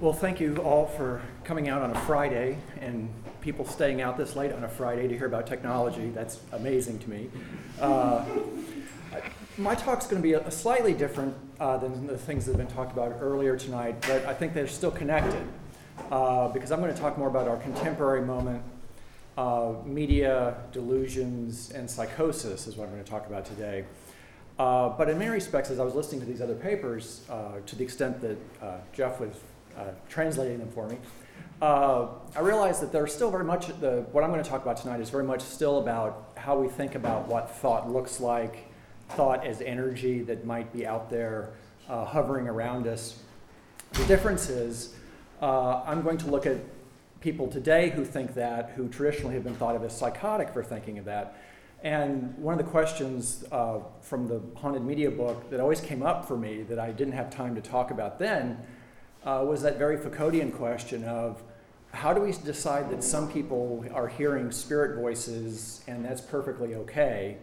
Well, thank you all for coming out on a Friday and people staying out this late on a Friday to hear about technology. That's amazing to me. Uh, my talk's going to be a, slightly different uh, than the things that have been talked about earlier tonight, but I think they're still connected uh, because I'm going to talk more about our contemporary moment. Media, delusions, and psychosis is what I'm going to talk about today. Uh, but in many respects, as I was listening to these other papers, uh, to the extent that uh, Jeff was translating them for me, uh, I realized that there's still very much, the, what I'm going to talk about tonight is very much still about how we think about what thought looks like, thought as energy that might be out there hovering around us. The difference is, I'm going to look at people today who think that, who traditionally have been thought of as psychotic for thinking of that, and one of the questions uh, from the Haunted Media book that always came up for me that I didn't have time to talk about then uh, was that very Foucauldian question of how do we decide that some people are hearing spirit voices and that's perfectly okay,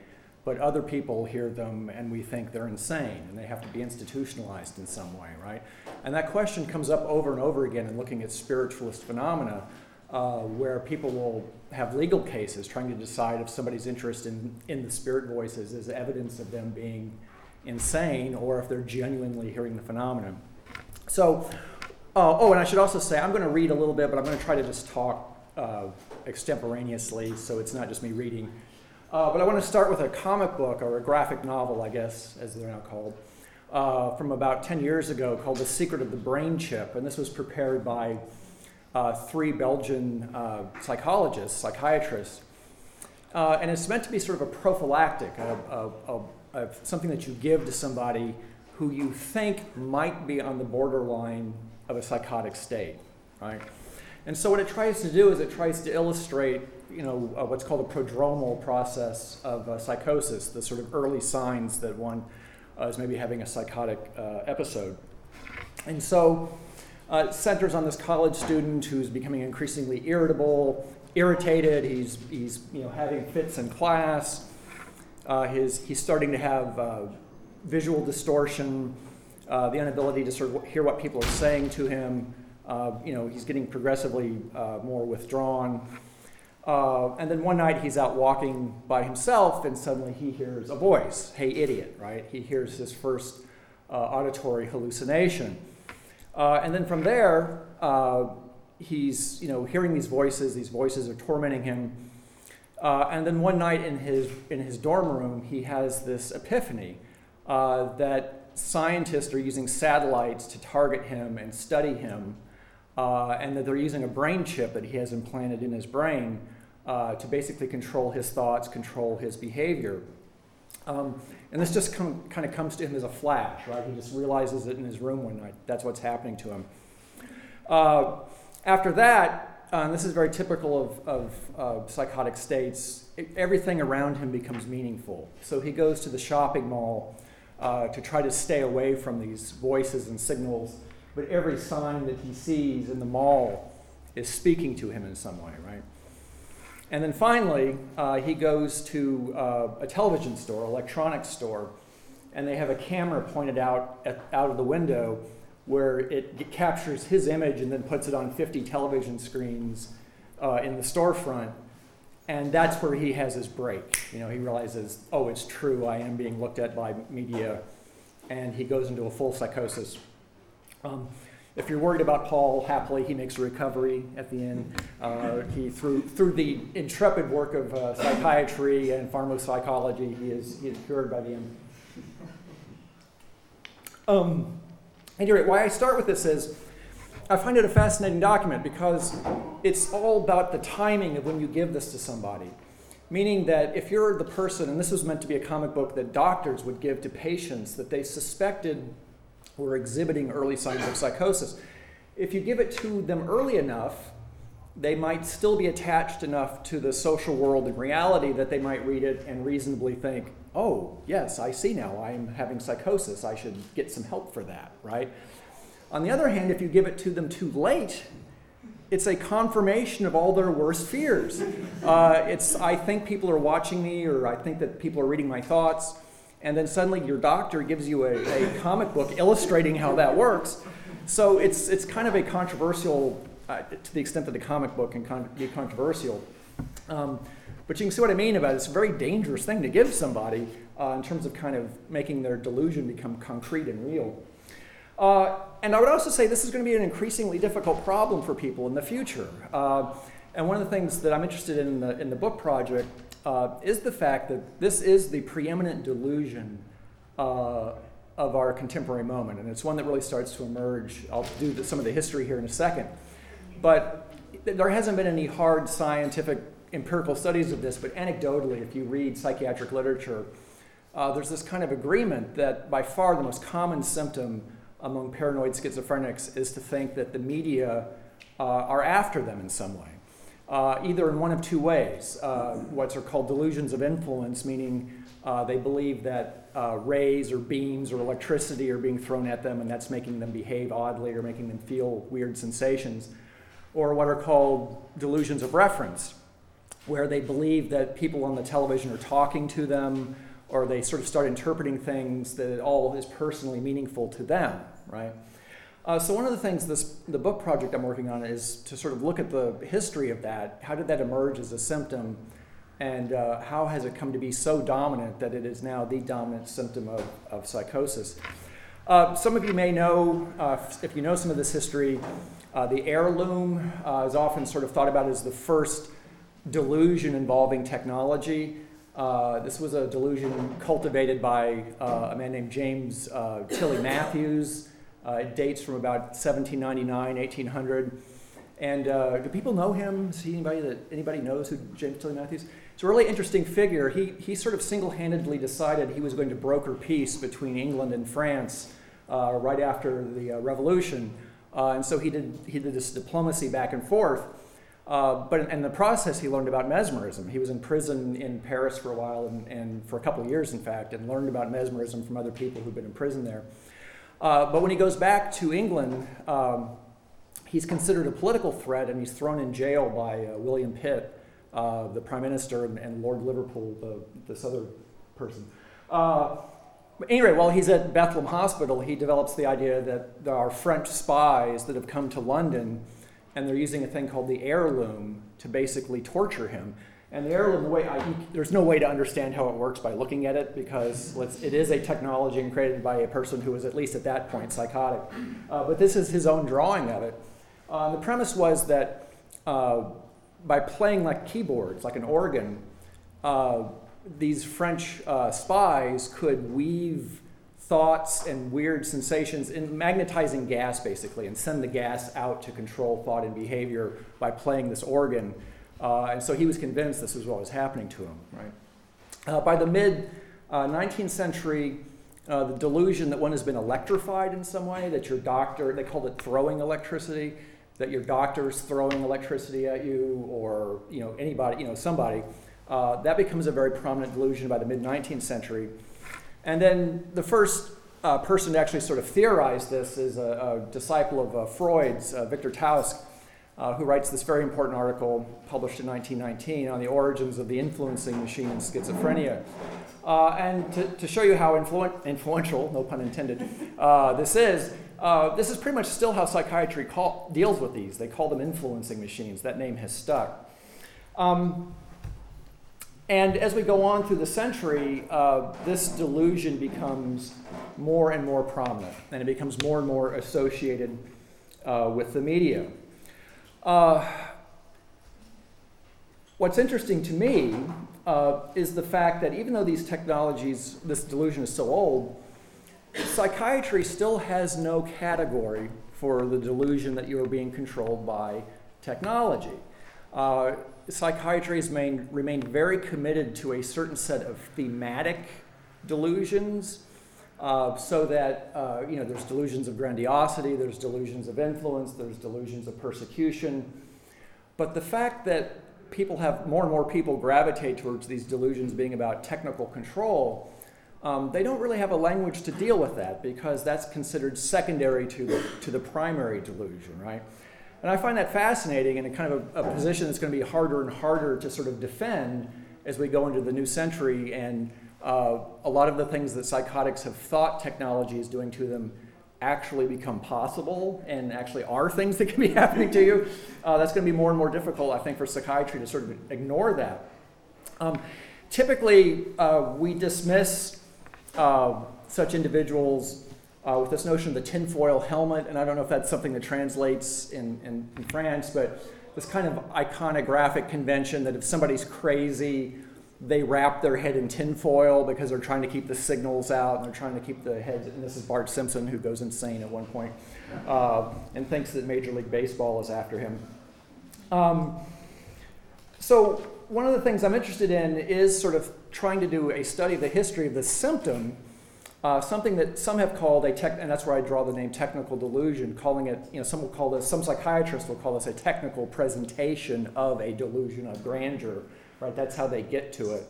but other people hear them and we think they're insane and they have to be institutionalized in some way, right? And that question comes up over and over again in looking at spiritualist phenomena uh, where people will have legal cases trying to decide if somebody's interest in, in the spirit voices is evidence of them being insane or if they're genuinely hearing the phenomenon. So, uh, oh, and I should also say I'm going to read a little bit, but I'm going to try to just talk uh, extemporaneously so it's not just me reading. Uh, but I want to start with a comic book or a graphic novel, I guess, as they're now called, uh, from about 10 years ago called The Secret of the Brain Chip. And this was prepared by uh, three Belgian uh, psychologists, psychiatrists. Uh, and it's meant to be sort of a prophylactic, a, a, a, something that you give to somebody who you think might be on the borderline of a psychotic state, right? And so what it tries to do is it tries to illustrate, you know, uh, what's called a prodromal process of uh, psychosis, the sort of early signs that one uh, is maybe having a psychotic episode. And so uh, centers on this college student who's becoming increasingly irritable, irritated. He's, he's you know, having fits in class. Uh, his, he's starting to have uh, visual distortion, uh, the inability to sort of hear what people are saying to him. Uh, you know, he's getting progressively uh, more withdrawn. and then one night he's out walking by himself, and suddenly he hears a voice, "Hey, idiot!" Right? He hears his first auditory hallucination. Uh, and then from there, uh, he's you know hearing these voices. These voices are tormenting him. Uh, and then one night in his in his dorm room, he has this epiphany uh, that scientists are using satellites to target him and study him, uh, and that they're using a brain chip that he has implanted in his brain uh, to basically control his thoughts, control his behavior. Um, and this just kind of comes to him as a flash, right? He just realizes it in his room one night. That's what's happening to him. Uh, after that, uh, and this is very typical of, of psychotic states, it, everything around him becomes meaningful. So he goes to the shopping mall uh, to try to stay away from these voices and signals, but every sign that he sees in the mall is speaking to him in some way, right? And then finally, uh, he goes to uh, a television store, electronics store, and they have a camera pointed out at, out of the window where it captures his image and then puts it on 50 television screens uh, in the storefront. And that's where he has his break. You know, he realizes, oh, it's true, I am being looked at by media, and he goes into a full psychosis. Um, if you're worried about Paul, happily he makes a recovery at the end. Uh, he through through the intrepid work of uh, psychiatry and pharmacology, he is he is cured by the end. Um, anyway, why I start with this is I find it a fascinating document because it's all about the timing of when you give this to somebody. Meaning that if you're the person, and this was meant to be a comic book that doctors would give to patients that they suspected were exhibiting early signs of psychosis. If you give it to them early enough, they might still be attached enough to the social world and reality that they might read it and reasonably think, oh, yes, I see now, I'm having psychosis, I should get some help for that, right? On the other hand, if you give it to them too late, it's a confirmation of all their worst fears. Uh, it's, I think people are watching me, or I think that people are reading my thoughts and then suddenly your doctor gives you a, a comic book illustrating how that works, so it's, it's kind of a controversial, uh, to the extent that the comic book can con- be controversial. Um, but you can see what I mean about it. It's a very dangerous thing to give somebody uh, in terms of kind of making their delusion become concrete and real. Uh, and I would also say this is going to be an increasingly difficult problem for people in the future. Uh, and one of the things that I'm interested in in the, in the book project uh, is the fact that this is the preeminent delusion uh, of our contemporary moment. And it's one that really starts to emerge. I'll do the, some of the history here in a second. But there hasn't been any hard scientific empirical studies of this, but anecdotally, if you read psychiatric literature, uh, there's this kind of agreement that by far the most common symptom among paranoid schizophrenics is to think that the media uh, are after them in some way. Uh, either in one of two ways uh, what are called delusions of influence, meaning uh, they believe that uh, rays or beams or electricity are being thrown at them and that's making them behave oddly or making them feel weird sensations, or what are called delusions of reference, where they believe that people on the television are talking to them or they sort of start interpreting things that all is personally meaningful to them, right? Uh, so one of the things this the book project I'm working on is to sort of look at the history of that. How did that emerge as a symptom, and uh, how has it come to be so dominant that it is now the dominant symptom of, of psychosis? Uh, some of you may know, uh, if you know some of this history, uh, the Air Loom uh, is often sort of thought about as the first delusion involving technology. Uh, this was a delusion cultivated by uh, a man named James uh, Tilly Matthews. Uh, it dates from about 1799, 1800. And uh, do people know him? See anybody that anybody knows who James Tilly Matthews? It's a really interesting figure. He, he sort of single-handedly decided he was going to broker peace between England and France right after the Revolution. and so he did, he did this diplomacy back and forth. Uh, but in the process, he learned about mesmerism. He was in prison in Paris for a while, and, and for a couple of years, in fact, and learned about mesmerism from other people who'd been in prison there. Uh, but when he goes back to England, um, he's considered a political threat, and he's thrown in jail by uh, William Pitt, uh, the prime minister, and, and, Lord Liverpool, the, this other person. Uh, anyway, while he's at Bethlem Hospital, he develops the idea that there are French spies that have come to London and they're using a thing called the Air Loom to basically torture him. And the Air Loom, the way I, there's no way to understand how it works by looking at it because it is a technology and created by a person who was at least at that point psychotic. Uh, but this is his own drawing of it. Uh, the premise was that uh, by playing like keyboards, like an organ, uh, these French uh, spies could weave thoughts and weird sensations in magnetizing gas basically and send the gas out to control thought and behavior by playing this organ. Uh, and so he was convinced this was what was happening to him. Right. Uh, by the mid uh, 19th century uh, the delusion that one has been electrified in some way that your doctor they called it throwing electricity that your doctor's throwing electricity at you or you know anybody you know somebody uh, that becomes a very prominent delusion by the mid 19th century and then the first uh, person to actually sort of theorize this is a, a disciple of uh, Freud's, uh, Victor Tausk, uh, who writes this very important article published in 1919 on the origins of the influencing machine in schizophrenia. Uh, and to, to, show you how influ- influential, no pun intended, uh, this is, this is pretty much still how psychiatry call, deals with these. They call them influencing machines. That name has stuck. Um, and as we go on through the century, uh, this delusion becomes more and more prominent, and it becomes more and more associated uh, with the media. Uh, what's interesting to me uh, is the fact that even though these technologies, this delusion is so old, psychiatry still has no category for the delusion that you are being controlled by technology. Psychiatry has remained, remained very committed to a certain set of thematic delusions. Uh, so that uh, you know, there's delusions of grandiosity, there's delusions of influence, there's delusions of persecution. But the fact that people have more and more people gravitate towards these delusions being about technical control, um, they don't really have a language to deal with that because that's considered secondary to the, to the primary delusion, right? And I find that fascinating and a kind of a, a, position that's going to be harder and harder to sort of defend as we go into the new century. And uh, a lot of the things that psychotics have thought technology is doing to them actually become possible and actually are things that can be happening to you, uh, that's going to be more and more difficult, I think, for psychiatry to sort of ignore that. Um, typically, uh, we dismiss uh, such individuals uh, with this notion of the tinfoil helmet, and I don't know if that's something that translates in, in, in France, but this kind of iconographic convention that if somebody's crazy, they wrap their head in tinfoil because they're trying to keep the signals out and they're trying to keep the heads. And this is Bart Simpson, who goes insane at one point, uh, and thinks that Major League Baseball is after him. Um, so, one of the things I'm interested in is sort of trying to do a study of the history of the symptom, uh, something that some have called a tech, and that's where I draw the name technical delusion, calling it, you know, some will call this, some psychiatrists will call this a technical presentation of a delusion of grandeur right? That's how they get to it.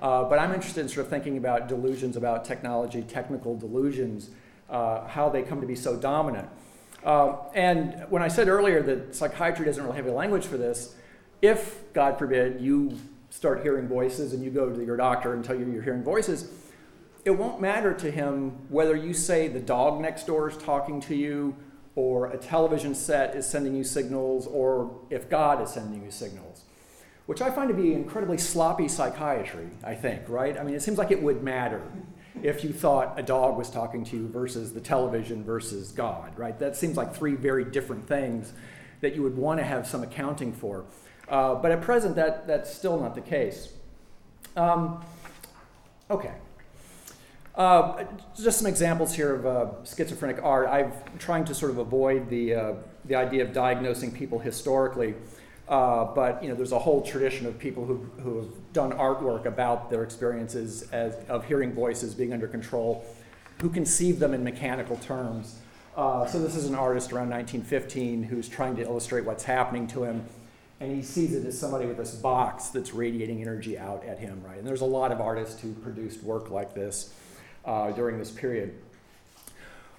Uh, but I'm interested in sort of thinking about delusions about technology, technical delusions, uh, how they come to be so dominant. Uh, and when I said earlier that psychiatry doesn't really have a language for this, if, God forbid, you start hearing voices and you go to your doctor and tell you you're hearing voices, it won't matter to him whether you say the dog next door is talking to you or a television set is sending you signals or if God is sending you signals which I find to be incredibly sloppy psychiatry, I think, right? I mean, it seems like it would matter if you thought a dog was talking to you versus the television versus God, right? That seems like three very different things that you would want to have some accounting for. Uh, but at present, that, that's still not the case. Um, okay. Uh, just some examples here of uh, schizophrenic art. I'm trying to sort of avoid the, uh, the idea of diagnosing people historically. Uh, but you know, there's a whole tradition of people who, who have done artwork about their experiences as, of hearing voices being under control, who conceive them in mechanical terms. Uh, so this is an artist around 1915 who's trying to illustrate what's happening to him, and he sees it as somebody with this box that's radiating energy out at him, right? And there's a lot of artists who produced work like this uh, during this period.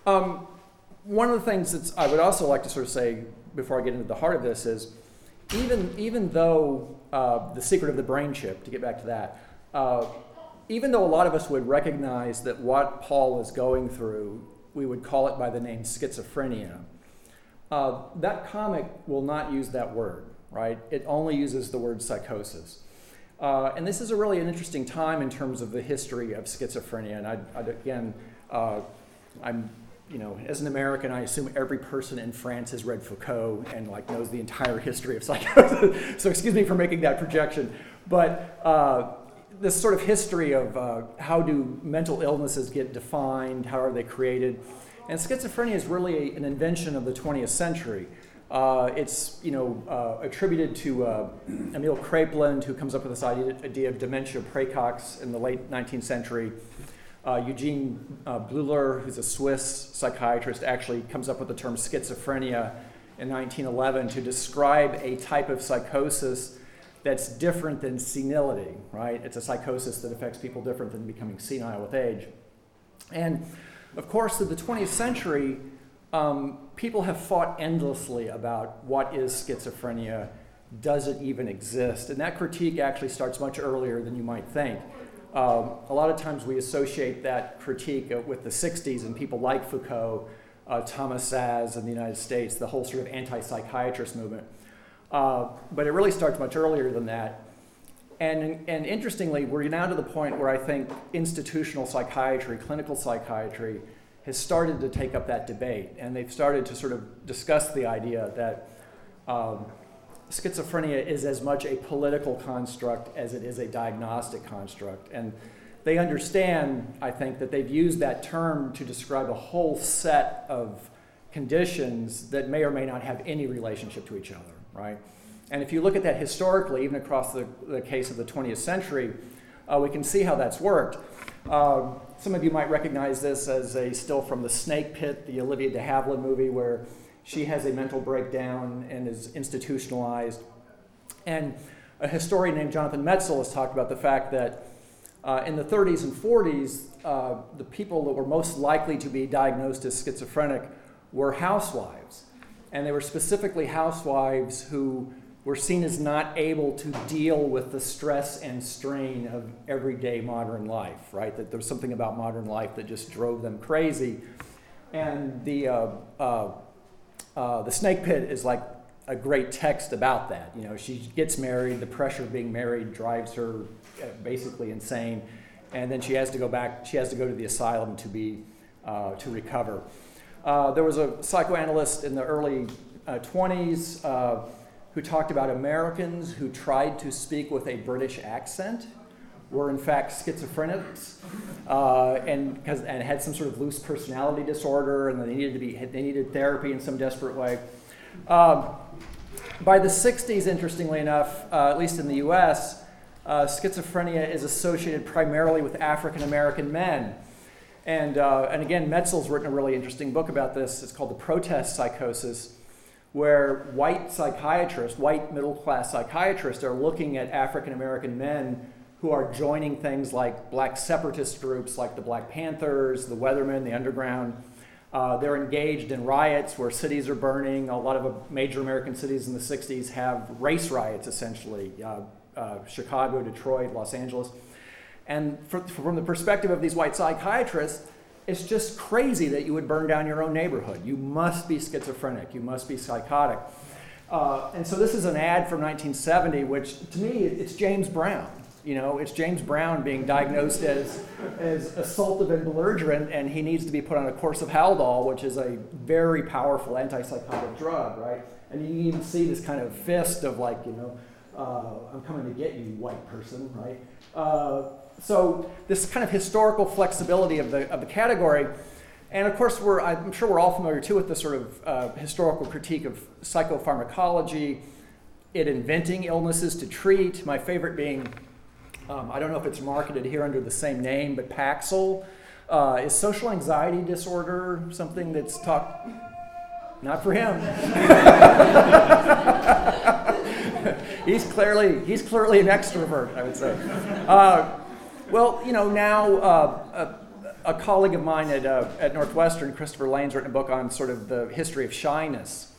Um, one of the things that I would also like to sort of say before I get into the heart of this is even, even though uh, the secret of the brain chip, to get back to that, uh, even though a lot of us would recognize that what Paul is going through, we would call it by the name schizophrenia, uh, that comic will not use that word, right? It only uses the word psychosis. Uh, and this is a really an interesting time in terms of the history of schizophrenia. And I, I again, uh, I'm you know, as an American, I assume every person in France has read Foucault and like knows the entire history of psychosis. so excuse me for making that projection, but uh, this sort of history of uh, how do mental illnesses get defined, how are they created, and schizophrenia is really an invention of the 20th century. Uh, it's you know uh, attributed to uh, Emil Kraepelin, who comes up with this idea, of dementia praecox in the late 19th century. Uh, Eugene uh, Bleuler, who's a Swiss psychiatrist, actually comes up with the term schizophrenia in 1911 to describe a type of psychosis that's different than senility, right? It's a psychosis that affects people different than becoming senile with age. And of course, through the 20th century, um, people have fought endlessly about what is schizophrenia, does it even exist? And that critique actually starts much earlier than you might think. Um, a lot of times we associate that critique with the 60s and people like Foucault, uh, Thomas Szasz in the United States, the whole sort of anti psychiatrist movement. Uh, but it really starts much earlier than that. And, and interestingly, we're now to the point where I think institutional psychiatry, clinical psychiatry, has started to take up that debate. And they've started to sort of discuss the idea that um, schizophrenia is as much a political construct as it is a diagnostic construct. And they understand, I think, that they've used that term to describe a whole set of conditions that may or may not have any relationship to each other, right? And if you look at that historically, even across the, the case of the 20th century, uh, we can see how that's worked. Uh, some of you might recognize this as a still from the Snake Pit, the Olivia de Havilland movie, where she has a mental breakdown and is institutionalized. And a historian named Jonathan Metzl has talked about the fact that uh, in the 30s and 40s, uh, the people that were most likely to be diagnosed as schizophrenic were housewives. And they were specifically housewives who were seen as not able to deal with the stress and strain of everyday modern life, right? That there was something about modern life that just drove them crazy. And the, uh, uh, uh, the snake pit is like a great text about that. You know, she gets married, the pressure of being married drives her uh, basically insane, and then she has to go back, she has to go to the asylum to be, uh, to recover. Uh, there was a psychoanalyst in the early 20s uh, who talked about Americans who tried to speak with a British accent were in fact schizophrenics uh, and, and had some sort of loose personality disorder and they needed to be they needed therapy in some desperate way. Um, by the 60s, interestingly enough, uh, at least in the US, uh, schizophrenia is associated primarily with African American men. And, uh, and again, Metzl's written a really interesting book about this. It's called The Protest Psychosis, where white psychiatrists, white middle class psychiatrists, are looking at African American men who are joining things like black separatist groups like the Black Panthers, the Weathermen, the Underground. Uh, they're engaged in riots where cities are burning. A lot of uh, major American cities in the 60s have race riots, essentially uh, uh, Chicago, Detroit, Los Angeles. And for, from the perspective of these white psychiatrists, it's just crazy that you would burn down your own neighborhood. You must be schizophrenic, you must be psychotic. Uh, and so this is an ad from 1970, which to me, it's James Brown. You know, it's James Brown being diagnosed as, as assaultive and belligerent, and he needs to be put on a course of Haldol, which is a very powerful antipsychotic drug, right? And you even see this kind of fist of like, you know, uh, I'm coming to get you, white person, right? Uh, so this kind of historical flexibility of the, of the category, and of course, we're, I'm sure we're all familiar too with the sort of uh, historical critique of psychopharmacology, it inventing illnesses to treat. My favorite being um, I don't know if it's marketed here under the same name, but Paxil. Uh, is social anxiety disorder something that's talked? Not for him. he's clearly he's clearly an extrovert, I would say. Uh, well, you know now uh, a, a, colleague of mine at, uh, at Northwestern, Christopher Lane's written a book on sort of the history of shyness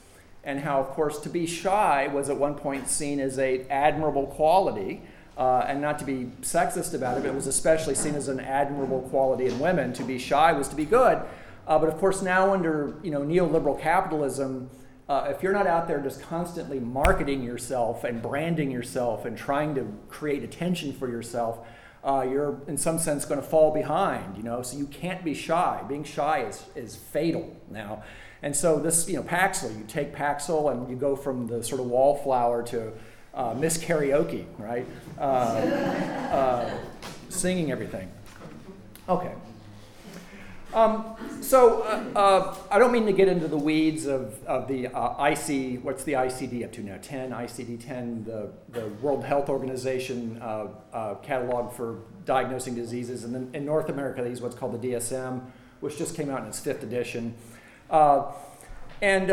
and how, of course, to be shy was at one point seen as a admirable quality uh, and not to be sexist about it, but it was especially seen as an admirable quality in women. To be shy was to be good. Uh, but of course, now under you know neoliberal capitalism, uh, if you're not out there just constantly marketing yourself and branding yourself and trying to create attention for yourself, uh, you're in some sense going to fall behind. You know, so you can't be shy. Being shy is is fatal now. And so this, you know, Paxil, you take Paxil and you go from the sort of wallflower to uh, Miss Karaoke, right? Uh, uh, singing everything. Okay. Um, so uh, uh, I don't mean to get into the weeds of, of the uh, IC, what's the ICD up to now? 10, ICD 10, the, the World Health Organization catalog for diagnosing diseases. And then in North America, they use what's called the DSM, which just came out in its fifth edition. and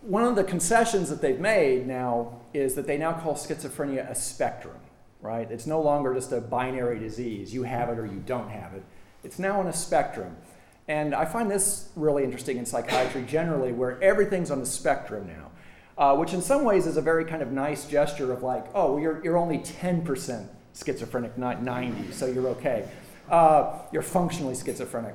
one of the concessions that they've made now is that they now call schizophrenia a spectrum, right? It's no longer just a binary disease. You have it or you don't have it. It's now on a spectrum. And I find this really interesting in psychiatry generally, where everything's on the spectrum now, uh, which in some ways is a very kind of nice gesture of like, oh, you're, you're only 10% schizophrenic, not 90, so you're okay. Uh, you're functionally schizophrenic.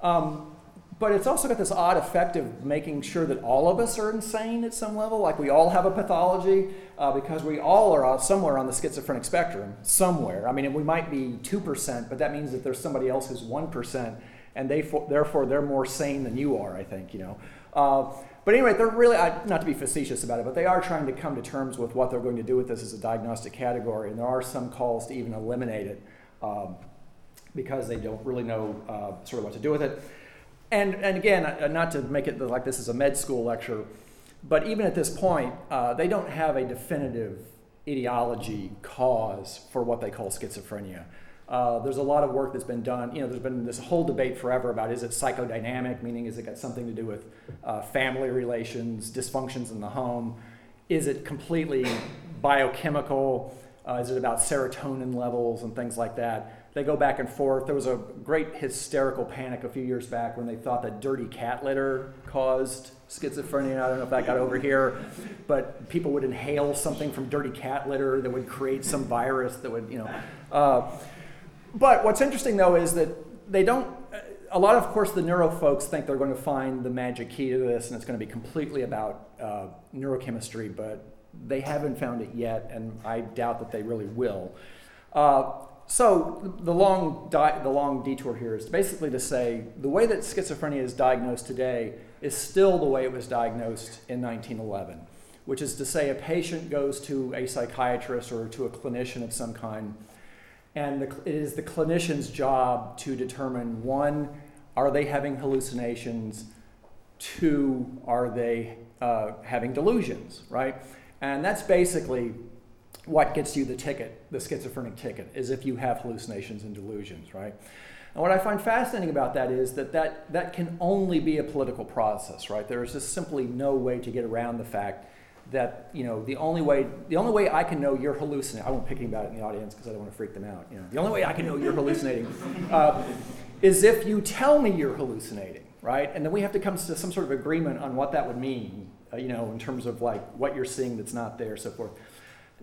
Um, but it's also got this odd effect of making sure that all of us are insane at some level. Like we all have a pathology uh, because we all are somewhere on the schizophrenic spectrum, somewhere. I mean, we might be 2%, but that means that there's somebody else who's 1%, and they, therefore they're more sane than you are, I think, you know. Uh, but anyway, they're really, not to be facetious about it, but they are trying to come to terms with what they're going to do with this as a diagnostic category, and there are some calls to even eliminate it um, because they don't really know uh, sort of what to do with it. And, and again, uh, not to make it like this is a med school lecture, but even at this point, uh, they don't have a definitive ideology cause for what they call schizophrenia. Uh, there's a lot of work that's been done. You know, there's been this whole debate forever about is it psychodynamic, meaning is it got something to do with uh, family relations, dysfunctions in the home? Is it completely biochemical? Uh, is it about serotonin levels and things like that? They go back and forth. There was a great hysterical panic a few years back when they thought that dirty cat litter caused schizophrenia. I don't know if that got over here, but people would inhale something from dirty cat litter that would create some virus that would, you know. Uh, but what's interesting though is that they don't. a lot of, of course, the neuro folks think they're going to find the magic key to this, and it's going to be completely about uh, neurochemistry, but they haven't found it yet, and I doubt that they really will. Uh, so the long, di- the long detour here is basically to say the way that schizophrenia is diagnosed today is still the way it was diagnosed in 1911, which is to say a patient goes to a psychiatrist or to a clinician of some kind, and the, it is the clinician's job to determine one, are they having hallucinations? Two, are they uh, having delusions, right? And that's basically what gets you the ticket, the schizophrenic ticket, is if you have hallucinations and delusions, right? And what I find fascinating about that is that that, that can only be a political process, right? There is just simply no way to get around the fact that you know the only way the only way I can know you're hallucinating. I won't pick about it in the audience because I don't want to freak them out. You know, the only way I can know you're hallucinating uh, is if you tell me you're hallucinating, right? And then we have to come to some sort of agreement on what that would mean, uh, you know, in terms of like what you're seeing that's not there, so forth.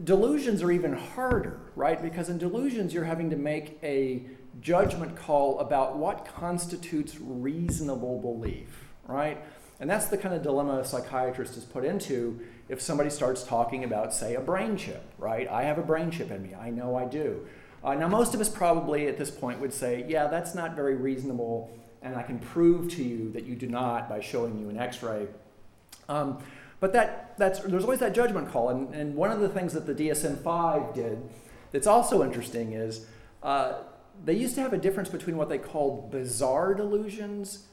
Delusions are even harder, right? Because in delusions, you're having to make a judgment call about what constitutes reasonable belief, right? And that's the kind of dilemma a psychiatrist is put into if somebody starts talking about, say, a brain chip, right? I have a brain chip in me. I know I do. Uh, now, most of us probably at this point would say, yeah, that's not very reasonable, and I can prove to you that you do not by showing you an x ray. Um, but that, that's, there's always that judgment call. And, and one of the things that the DSM 5 did that's also interesting is uh, they used to have a difference between what they called bizarre delusions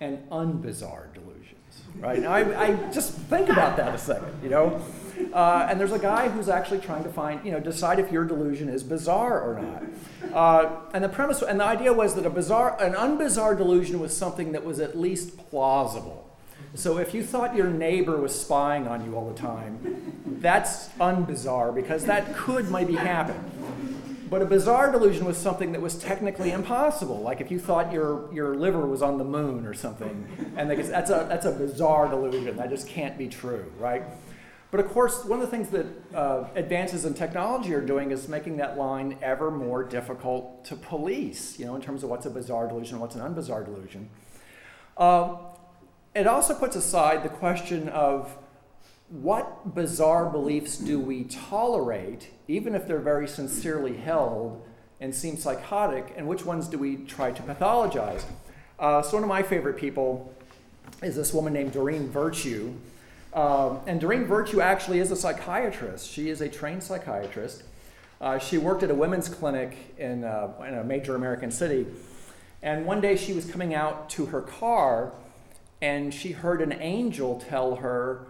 and unbizarre delusions. Right? Now, I, I just think about that a second, you know? Uh, and there's a guy who's actually trying to find, you know, decide if your delusion is bizarre or not. Uh, and the premise, and the idea was that a bizarre, an unbizarre delusion was something that was at least plausible. So if you thought your neighbor was spying on you all the time, that's unbizarre because that could maybe happen. But a bizarre delusion was something that was technically impossible. Like if you thought your, your liver was on the moon or something, and that's a, that's a bizarre delusion. That just can't be true, right? But of course, one of the things that uh, advances in technology are doing is making that line ever more difficult to police, you know, in terms of what's a bizarre delusion and what's an unbizarre delusion. Uh, it also puts aside the question of what bizarre beliefs do we tolerate, even if they're very sincerely held and seem psychotic, and which ones do we try to pathologize? Uh, so, one of my favorite people is this woman named Doreen Virtue. Um, and Doreen Virtue actually is a psychiatrist. She is a trained psychiatrist. Uh, she worked at a women's clinic in, uh, in a major American city. And one day she was coming out to her car and she heard an angel tell her,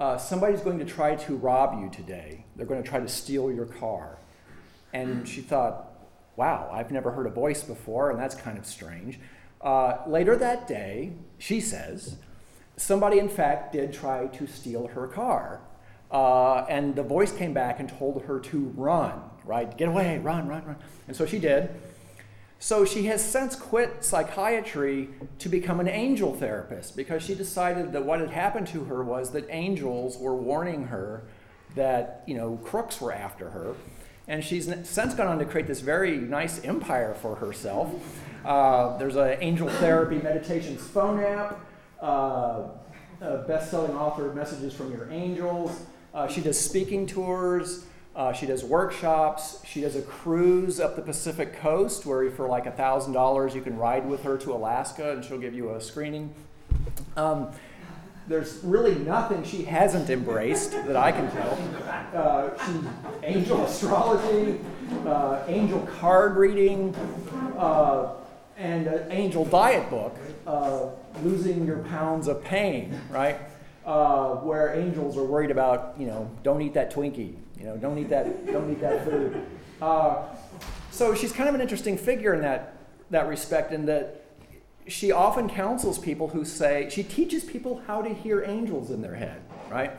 uh, Somebody's going to try to rob you today. They're going to try to steal your car. And she thought, Wow, I've never heard a voice before, and that's kind of strange. Uh, later that day, she says, somebody in fact did try to steal her car. Uh, and the voice came back and told her to run, right? Get away, run, run, run. And so she did. So she has since quit psychiatry to become an angel therapist because she decided that what had happened to her was that angels were warning her that, you know, crooks were after her. And she's since gone on to create this very nice empire for herself. Uh, there's an angel therapy meditations phone app, uh, a best selling author of Messages from Your Angels. Uh, she does speaking tours. Uh, she does workshops. She does a cruise up the Pacific coast where, for like $1,000, you can ride with her to Alaska and she'll give you a screening. Um, there's really nothing she hasn't embraced that I can tell. Uh, she, angel astrology, uh, angel card reading, uh, and an angel diet book, uh, Losing Your Pounds of Pain, right? Uh, where angels are worried about, you know, don't eat that Twinkie you know, don't eat that, don't eat that food. Uh, so she's kind of an interesting figure in that, that respect, in that she often counsels people who say, she teaches people how to hear angels in their head, right?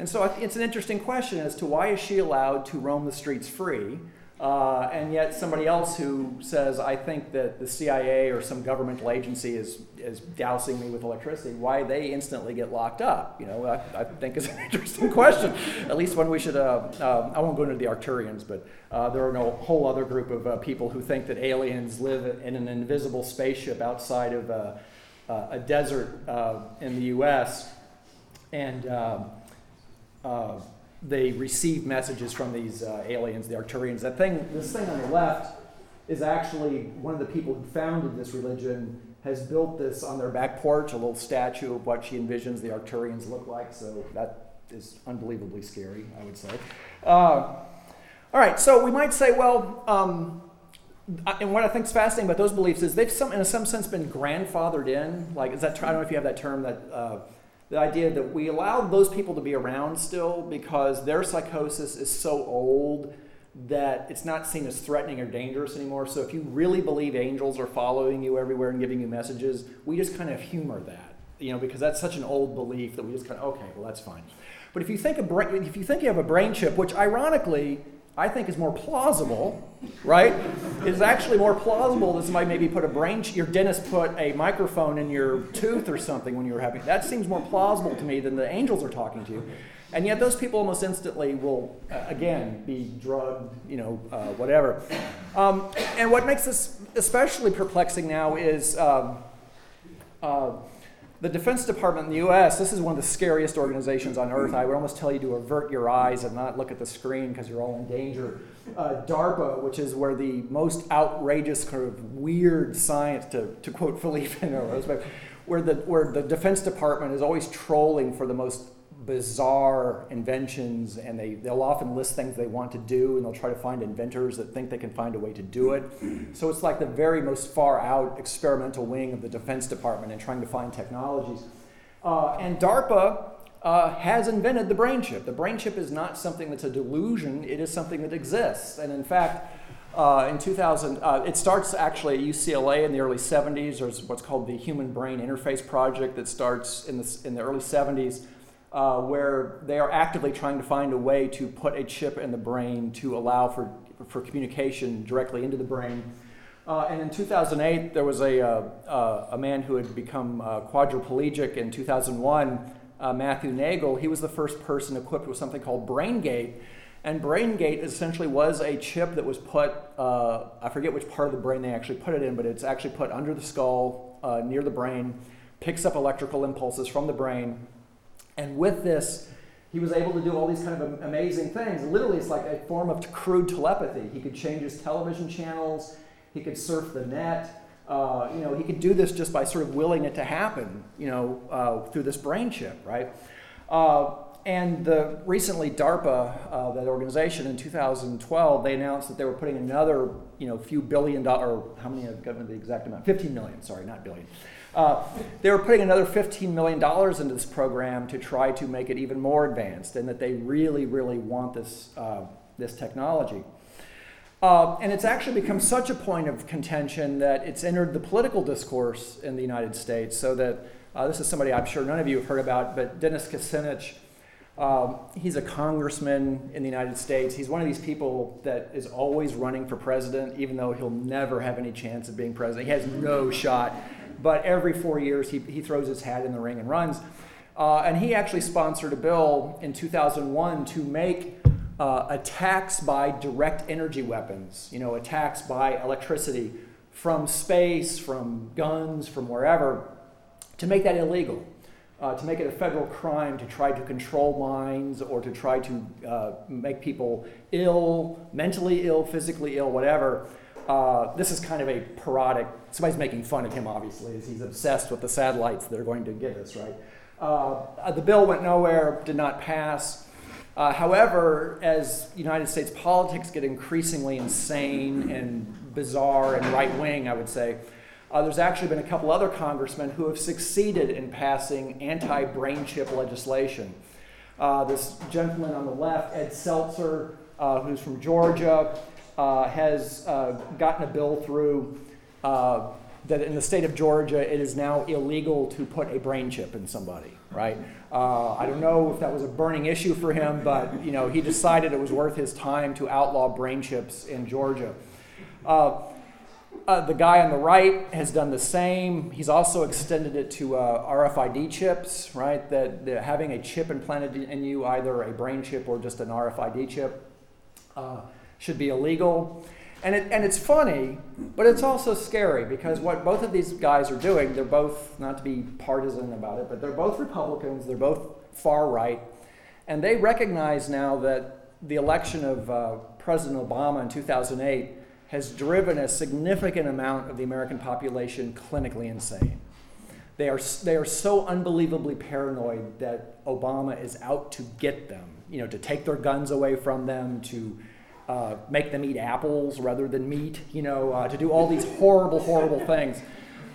And so it's an interesting question as to why is she allowed to roam the streets free? Uh, and yet somebody else who says, I think that the CIA or some governmental agency is, is dousing me with electricity, why they instantly get locked up, you know, I, I think is an interesting question. At least one we should, uh, uh, I won't go into the Arcturians, but uh, there are a whole other group of uh, people who think that aliens live in an invisible spaceship outside of uh, a desert in the US. And um, they receive messages from these uh, aliens, the Arcturians. That thing, this thing on the left, is actually one of the people who founded this religion has built this on their back porch, a little statue of what she envisions the Arcturians look like. So that is unbelievably scary, I would say. Uh, all right, so we might say, well, um, and what I think is fascinating about those beliefs is they've, some, in some sense, been grandfathered in. Like, is that? I don't know if you have that term that. Uh, the idea that we allow those people to be around still because their psychosis is so old that it's not seen as threatening or dangerous anymore. So if you really believe angels are following you everywhere and giving you messages, we just kind of humor that, you know, because that's such an old belief that we just kind of okay, well that's fine. But if you think of if you think you have a brain chip, which ironically I think is more plausible, right? It's actually more plausible that somebody maybe put a brain, your dentist put a microphone in your tooth or something when you were having. That seems more plausible to me than the angels are talking to you. And yet those people almost instantly will, uh, again, be drugged, you know, uh, whatever. Um, and what makes this especially perplexing now is. Um, uh, the Defense Department in the US, this is one of the scariest organizations on earth. I would almost tell you to avert your eyes and not look at the screen because you're all in danger. Uh, DARPA, which is where the most outrageous, kind of weird science, to, to quote Felipe where the, where the Defense Department is always trolling for the most bizarre inventions and they, they'll often list things they want to do and they'll try to find inventors that think they can find a way to do it. So it's like the very most far out experimental wing of the Defense Department in trying to find technologies. Uh, and DARPA uh, has invented the brain chip. The brain chip is not something that's a delusion, it is something that exists. And in fact, uh, in 2000, uh, it starts actually at UCLA in the early 70s. There's what's called the Human Brain Interface Project that starts in the, in the early 70s uh, where they are actively trying to find a way to put a chip in the brain to allow for, for communication directly into the brain. Uh, and in 2008, there was a, uh, uh a man who had become uh, quadriplegic in 2001, uh, Matthew Nagle. He was the first person equipped with something called BrainGate. And BrainGate essentially was a chip that was put, I forget which part of the brain they actually put it in, but it's actually put under the skull, near the brain, picks up electrical impulses from the brain, and with this, he was able to do all these kind of amazing things. Literally, it's like a form of crude telepathy. He could change his television channels, he could surf the net. Uh, you know, he could do this just by sort of willing it to happen, you know, uh, through this brain chip, right? Uh, and the, recently, DARPA, uh, that organization, in 2012, they announced that they were putting another, you know, few billion dollar, how many? I've given the exact amount, 15 million. Sorry, not billion. Uh, they were putting another $15 million into this program to try to make it even more advanced, and that they really, really want this, uh, this technology. Uh, and it's actually become such a point of contention that it's entered the political discourse in the United States. So that uh, this is somebody I'm sure none of you have heard about, but Dennis Kucinich. Um, he's a congressman in the United States. He's one of these people that is always running for president, even though he'll never have any chance of being president. He has no shot but every four years he, he throws his hat in the ring and runs. Uh, and he actually sponsored a bill in 2001 to make uh, attacks by direct energy weapons, you know, attacks by electricity from space, from guns, from wherever, to make that illegal. Uh, to make it a federal crime to try to control minds or to try to uh, make people ill, mentally ill, physically ill, whatever. Uh, this is kind of a parodic, somebody's making fun of him, obviously, as he's obsessed with the satellites that are going to give us, right? Uh, the bill went nowhere, did not pass. Uh, however, as United States politics get increasingly insane and bizarre and right wing, I would say, uh, there's actually been a couple other congressmen who have succeeded in passing anti brain chip legislation. Uh, this gentleman on the left, Ed Setzler, uh, who's from Georgia, uh, has uh, gotten a bill through uh, that in the state of Georgia it is now illegal to put a brain chip in somebody. right? Uh, I don't know if that was a burning issue for him, but you know, he decided it was worth his time to outlaw brain chips in Georgia. Uh, uh, the guy on the right has done the same. He's also extended it to uh, RFID chips, right? That, that, having a chip implanted in you, either a brain chip or just an RFID chip, uh, should be illegal. And, it, and it's funny, but it's also scary because what both of these guys are doing, they're both, not to be partisan about it, but they're both Republicans, they're both far right, and they recognize now that the election of uh, President Obama in 2008 has driven a significant amount of the American population clinically insane. They are, they are so unbelievably paranoid that Obama is out to get them, you know, to take their guns away from them, to uh, make them eat apples rather than meat, you know, uh, to do all these horrible, horrible things.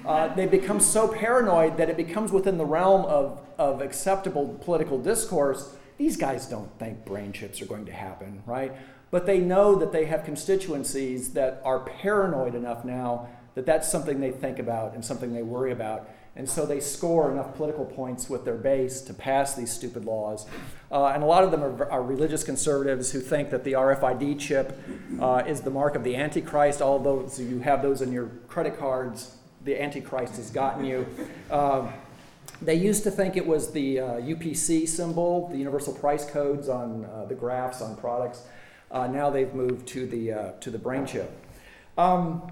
Uh, they become so paranoid that it becomes within the realm of, of acceptable political discourse. These guys don't think brain chips are going to happen, right? But they know that they have constituencies that are paranoid enough now that that's something they think about and something they worry about. And so they score enough political points with their base to pass these stupid laws. Uh, and a lot of them are, are, religious conservatives who think that the RFID chip uh, is the mark of the Antichrist. All those you have those in your credit cards, the Antichrist has gotten you. Uh, they used to think it was the UPC uh, symbol, the universal price codes on uh, the graphs on products. Uh, now they've moved to the, to the brain chip. Um,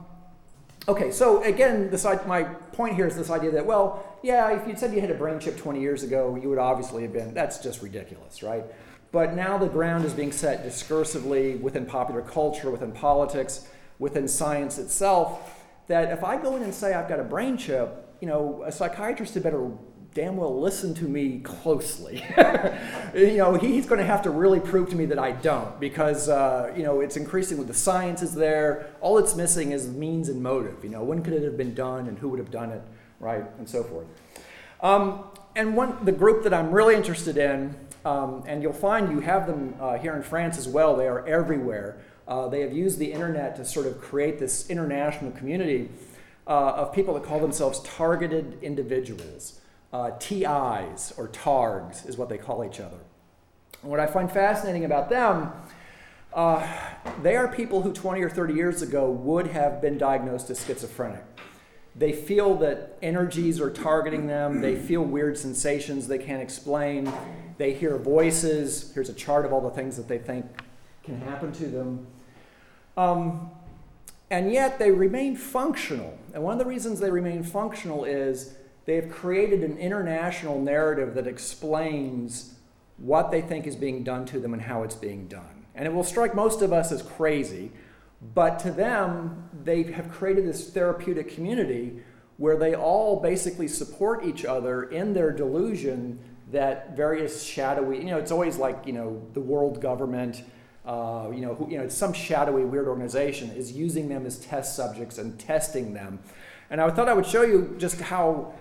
Okay, so again, this, my point here is this idea that, well, yeah, if you'd said you had a brain chip 20 years ago, you would obviously have been, that's just ridiculous, right? But now the ground is being set discursively within popular culture, within politics, within science itself, that if I go in and say I've got a brain chip, you know, a psychiatrist had better damn well listen to me closely. you know, he's going to have to really prove to me that I don't because, uh, you know, it's increasingly the science is there. All it's missing is means and motive. You know, when could it have been done and who would have done it, right, and so forth. Um, and one, the group that I'm really interested in, um, and you'll find you have them uh, here in France as well, they are everywhere. Uh, they have used the internet to sort of create this international community uh, of people that call themselves targeted individuals uh, TIs or TARGs is what they call each other. And what I find fascinating about them, uh, they are people who 20 or 30 years ago would have been diagnosed as schizophrenic. They feel that energies are targeting them. They feel weird sensations they can't explain. They hear voices. Here's a chart of all the things that they think can happen to them. Um, and yet they remain functional. And one of the reasons they remain functional is they've created an international narrative that explains what they think is being done to them and how it's being done. And it will strike most of us as crazy, but to them, they have created this therapeutic community where they all basically support each other in their delusion that various shadowy, you know, it's always like, you know, the world government, uh, you know, who, you know, it's some shadowy weird organization is using them as test subjects and testing them. And I thought I would show you just how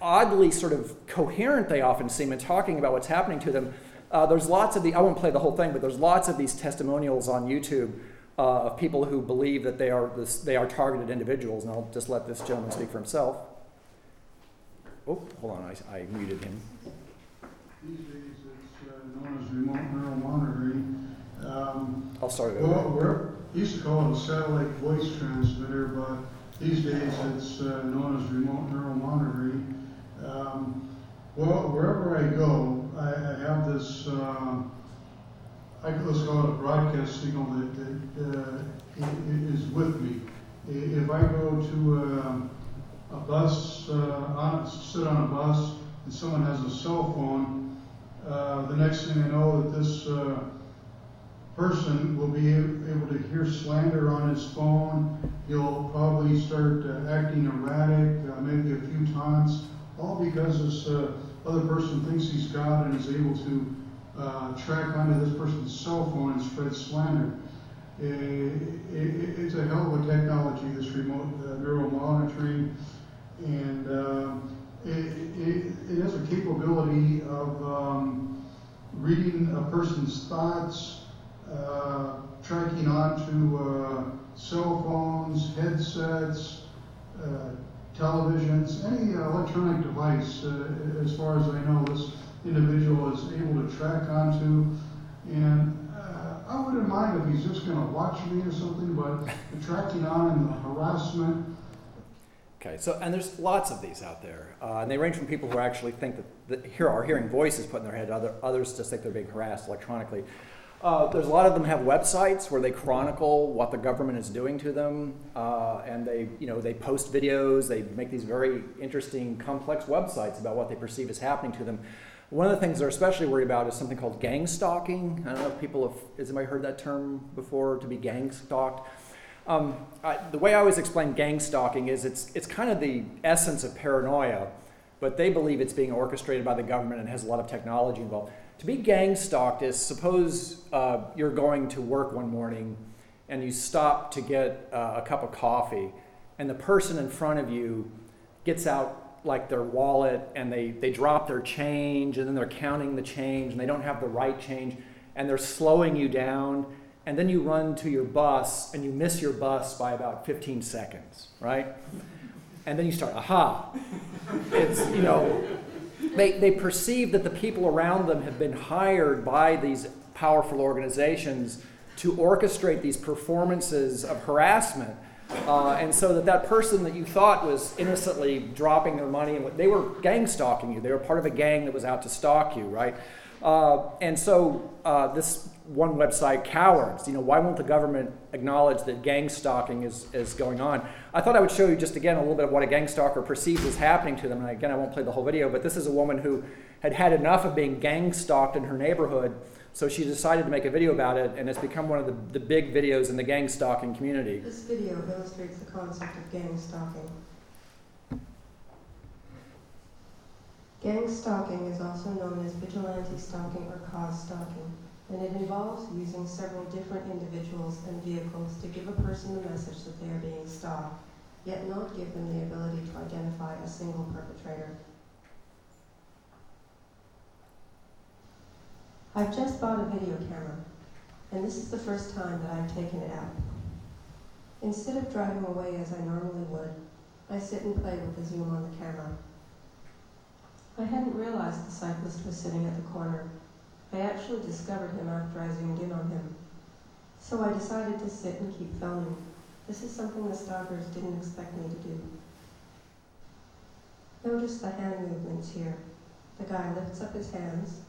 oddly sort of coherent they often seem in talking about what's happening to them. Uh, there's lots of the, I won't play the whole thing, but there's lots of these testimonials on YouTube uh, of people who believe that they are, this, they are targeted individuals, and I'll just let this gentleman speak for himself. Oh, hold on, I, I muted him. These days it's uh, known as remote neural monitoring. Um, I'll start it well, over. we used to call it a satellite voice transmitter, but these days, it's uh, known as remote neural monitoring. Um, well, wherever I go, I, I have this, uh, I, let's call it a broadcast signal that, that uh, is with me. If I go to a, a bus, uh, on, sit on a bus, and someone has a cell phone, uh, the next thing I know that this uh, person will be able to hear slander on his phone. He'll probably start uh, acting erratic, uh, maybe a few taunts, all because this uh, other person thinks he's God and is able to uh, track onto this person's cell phone and spread slander. It, it, it's a hell of a technology, this remote uh, neural monitoring, and it, it, has a capability of um, reading a person's thoughts, uh, tracking onto uh, cell phones, headsets, uh, televisions, any electronic device, uh, as far as I know, this individual is able to track onto. And I wouldn't mind if he's just going to watch me or something, but the tracking on and the harassment, Okay, so, and there's lots of these out there. Uh, and they range from people who actually think that, that are hearing voices put in their head, other, others just think they're being harassed electronically. Uh, there's a lot of them have websites where they chronicle what the government is doing to them, uh, and they, you know, they post videos. They make these very interesting, complex websites about what they perceive is happening to them. One of the things they're especially worried about is something called gang stalking. I don't know if people have, has anybody heard that term before? To be gang stalked. Um, I, the way I always explain gang stalking is it's, it's kind of the essence of paranoia, but they believe it's being orchestrated by the government and has a lot of technology involved. To be gang stalked is suppose uh, you're going to work one morning and you stop to get uh, a cup of coffee, and the person in front of you gets out like their wallet and they, they drop their change and then they're counting the change and they don't have the right change and they're slowing you down and then you run to your bus and you miss your bus by about 15 seconds, right? And then you start, aha. It's, you know, they, they perceive that the people around them have been hired by these powerful organizations to orchestrate these performances of harassment. Uh, and so that that person that you thought was innocently dropping their money, and they were gang stalking you. They were part of a gang that was out to stalk you, right? Uh, and so uh, this one website, Cowards, you know, why won't the government acknowledge that gang stalking is, is going on? I thought I would show you just again a little bit of what a gang stalker perceives as happening to them. And again, I won't play the whole video, but this is a woman who had had enough of being gang stalked in her neighborhood. So she decided to make a video about it, and it's become one of the, the big videos in the gang stalking community. This video illustrates the concept of gang stalking. Gang stalking is also known as vigilante stalking or cause stalking, and it involves using several different individuals and vehicles to give a person the message that they are being stalked, yet not give them the ability to identify a single perpetrator. I've just bought a video camera, and this is the first time that I've taken it out. Instead of driving away as I normally would, I sit and play with the zoom on the camera. I hadn't realized the cyclist was sitting at the corner. I actually discovered him after I zoomed in on him. So I decided to sit and keep filming. This is something the stalkers didn't expect me to do. Notice the hand movements here. The guy lifts up his hands,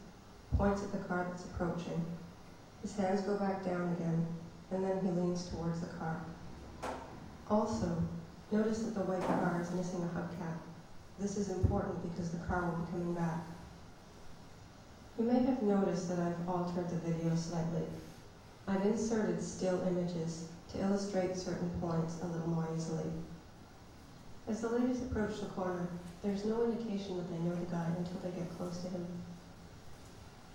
points at the car that's approaching. His hands go back down again, and then he leans towards the car. Also, notice that the white car is missing a hubcap. This is important because the car will be coming back. You may have noticed that I've altered the video slightly. I've inserted still images to illustrate certain points a little more easily. As the ladies approach the corner, there's no indication that they know the guy until they get close to him.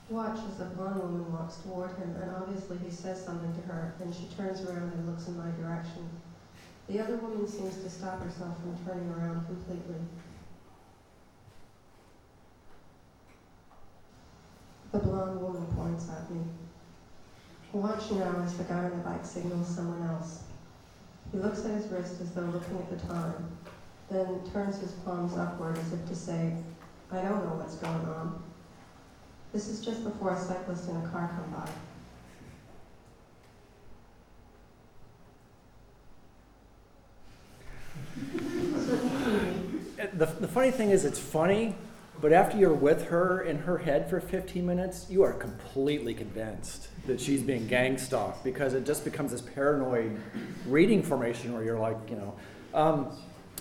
Watch as the blonde woman walks toward him, and obviously he says something to her, and she turns around and looks in my direction. The other woman seems to stop herself from turning around completely. The blonde woman points at me. Watch now as the guy on the bike signals someone else. He looks at his wrist as though looking at the time, then turns his palms upward as if to say, I don't know what's going on. This is just before a cyclist and a car come by. The, the funny thing is, it's funny, but after you're with her in her head for 15 minutes, you are completely convinced that she's being gang stalked because it just becomes this paranoid reading formation where you're like, you know. Um,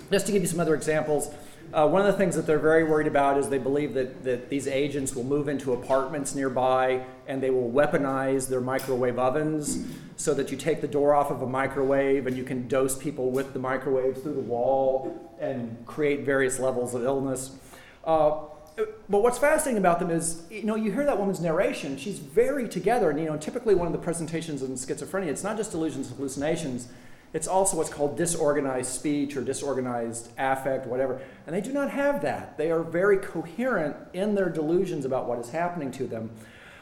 just to give you some other examples, uh, one of the things that they're very worried about is they believe that, that these agents will move into apartments nearby and they will weaponize their microwave ovens so that you take the door off of a microwave and you can dose people with the microwave through the wall and create various levels of illness. Uh, but what's fascinating about them is, you know, you hear that woman's narration, she's very together. And, you know, typically one of the presentations in schizophrenia, it's not just delusions and hallucinations, it's also what's called disorganized speech or disorganized affect, whatever. And they do not have that. They are very coherent in their delusions about what is happening to them.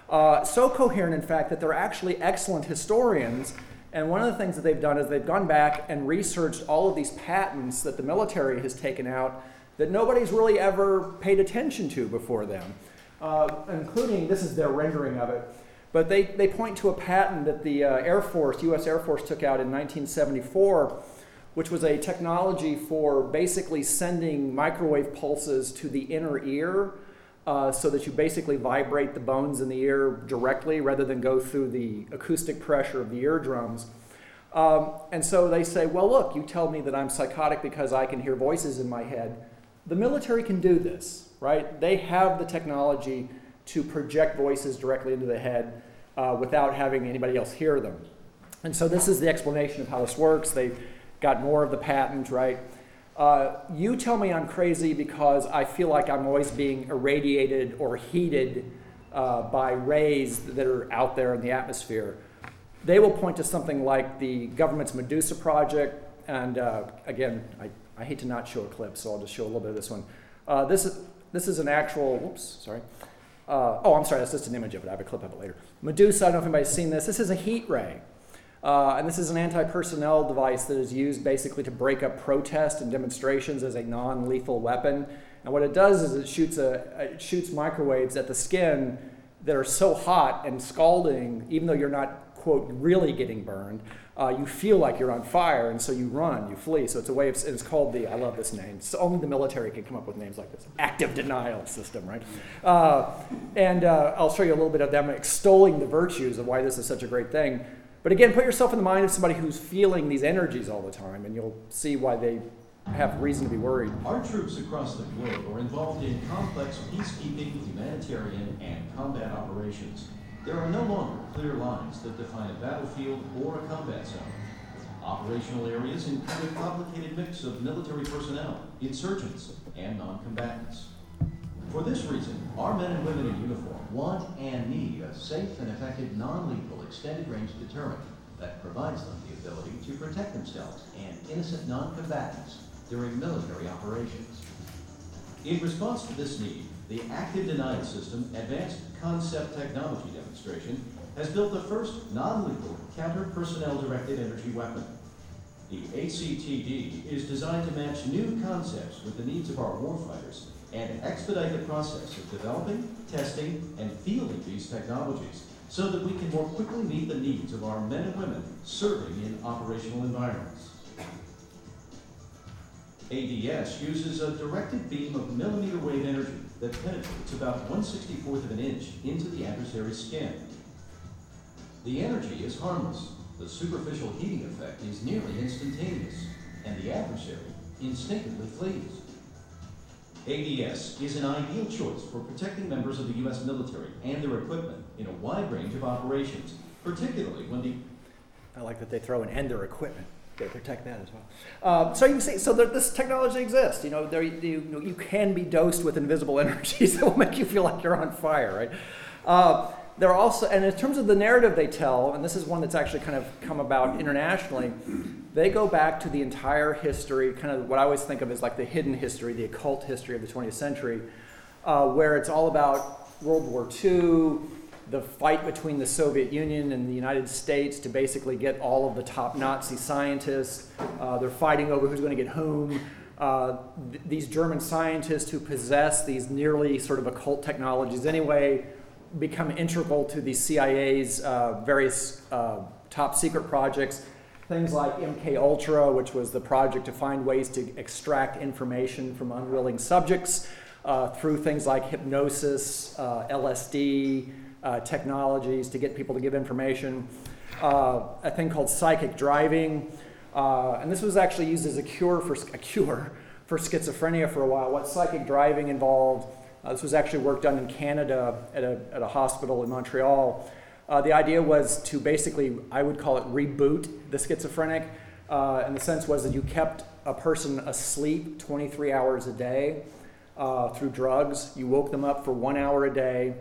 Uh, so coherent, in fact, that they're actually excellent historians And one of the things that they've done is they've gone back and researched all of these patents that the military has taken out that nobody's really ever paid attention to before them, uh, including this is their rendering of it. But they, they point to a patent that the uh, Air Force, US Air Force, took out in 1974, which was a technology for basically sending microwave pulses to the inner ear uh, so that you basically vibrate the bones in the ear directly rather than go through the acoustic pressure of the eardrums. Um, and so they say, well, look, you tell me that I'm psychotic because I can hear voices in my head. The military can do this, right? They have the technology to project voices directly into the head uh, without having anybody else hear them. And so this is the explanation of how this works. They've got more of the patent, right? Uh, you tell me I'm crazy because I feel like I'm always being irradiated or heated uh, by rays that are out there in the atmosphere. They will point to something like the government's Medusa project, and uh, again, I, I hate to not show a clip, so I'll just show a little bit of this one. Uh, this is this is an actual. Whoops, sorry. Uh, oh, I'm sorry, that's just an image of it. I have a clip of it later. Medusa, I don't know if anybody's seen this. This is a heat ray. Uh, and this is an anti personnel device that is used basically to break up protest and demonstrations as a non lethal weapon. And what it does is it shoots, a, it shoots microwaves at the skin that are so hot and scalding, even though you're not, quote, really getting burned, uh, you feel like you're on fire, and so you run, you flee. So it's a way of, it's called the, I love this name, so only the military can come up with names like this active denial system, right? Uh, and uh, I'll show you a little bit of them extolling the virtues of why this is such a great thing. But again, put yourself in the mind of somebody who's feeling these energies all the time, and you'll see why they have reason to be worried. Our troops across the globe are involved in complex peacekeeping, humanitarian, and combat operations. There are no longer clear lines that define a battlefield or a combat zone. Operational areas include a complicated mix of military personnel, insurgents, and non-combatants. For this reason, our men and women in uniform want and need a safe and effective non-lethal extended range deterrent that provides them the ability to protect themselves and innocent non-combatants during military operations. In response to this need, the Active Denial System Advanced Concept Technology demonstration has built the first non-lethal counter-personnel directed energy weapon. The ACTD is designed to match new concepts with the needs of our warfighters and expedite the process of developing, testing, and fielding these technologies so that we can more quickly meet the needs of our men and women serving in operational environments. ADS uses a directed beam of millimeter wave energy that penetrates about 164th of an inch into the adversary's skin. The energy is harmless. The superficial heating effect is nearly instantaneous, and the adversary instinctively flees. ADS is an ideal choice for protecting members of the U.S. military and their equipment in a wide range of operations, particularly when the I like that they throw and their equipment. They protect that as well. Uh, so you can see, so there, this technology exists. You know, there, you, you, you can be dosed with invisible energies that will make you feel like you're on fire, right? Uh, there are also, and in terms of the narrative they tell, and this is one that's actually kind of come about internationally, they go back to the entire history, kind of what I always think of as like the hidden history, the occult history of the 20th century, uh, where it's all about World War II, the fight between the Soviet Union and the United States to basically get all of the top Nazi scientists. Uh, they're fighting over who's going to get whom. Uh, th- these German scientists who possess these nearly sort of occult technologies anyway become integral to the CIA's uh, various uh, top secret projects. Things like MK Ultra, which was the project to find ways to extract information from unwilling subjects uh, through things like hypnosis, uh, LSD, uh, technologies to get people to give information. Uh, a thing called psychic driving, uh, and this was actually used as a cure for a cure for schizophrenia for a while. What psychic driving involved? Uh, this was actually work done in Canada at a, at a hospital in Montreal. Uh, the idea was to basically, I would call it reboot the schizophrenic. Uh, and the sense was that you kept a person asleep 23 hours a day through drugs. You woke them up for one hour a day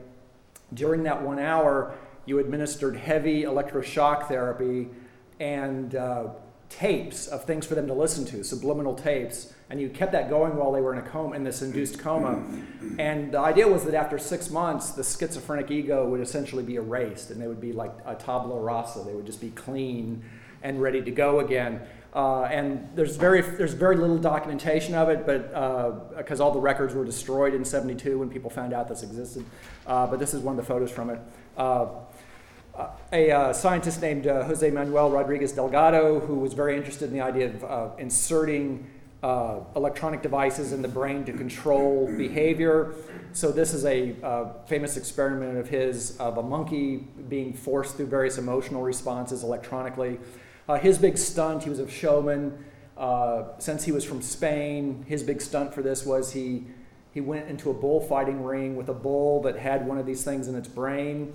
during that one hour, you administered heavy electroshock therapy and uh, tapes of things for them to listen to, subliminal tapes, and you kept that going while they were in a coma, in this induced coma. And the idea was that after six months, the schizophrenic ego would essentially be erased, and they would be like a tabula rasa. They would just be clean and ready to go again. Uh, and there's very there's very little documentation of it, but because all the records were destroyed in '72 when people found out this existed. Uh, but this is one of the photos from it. Uh, a uh, scientist named uh, Jose Manuel Rodriguez Delgado, who was very interested in the idea of uh, inserting uh, electronic devices in the brain to control behavior. So, this is a uh, famous experiment of his of a monkey being forced through various emotional responses electronically. Uh, his big stunt, he was a showman. since he was from Spain, his big stunt for this was he, he went into a bullfighting ring with a bull that had one of these things in its brain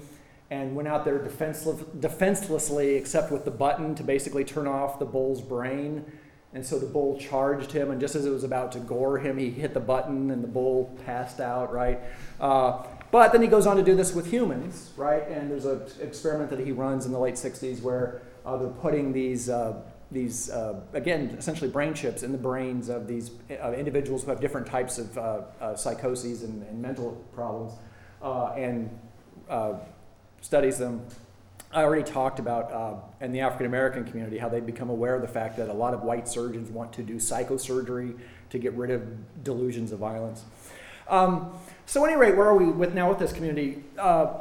and went out there defenseless, defenselessly, except with the button to basically turn off the bull's brain. And so the bull charged him, and just as it was about to gore him, he hit the button, and the bull passed out, right? Uh, but then he goes on to do this with humans, right? And there's an experiment that he runs in the late 60s where uh, they're putting these, uh, these uh, again, essentially brain chips in the brains of these uh, individuals who have different types of uh, psychoses and, and, mental problems. and studies them. I already talked about in the African American community how they've become aware of the fact that a lot of white surgeons want to do psychosurgery to get rid of delusions of violence. Um, so, at any rate, where are we with now with this community? Uh,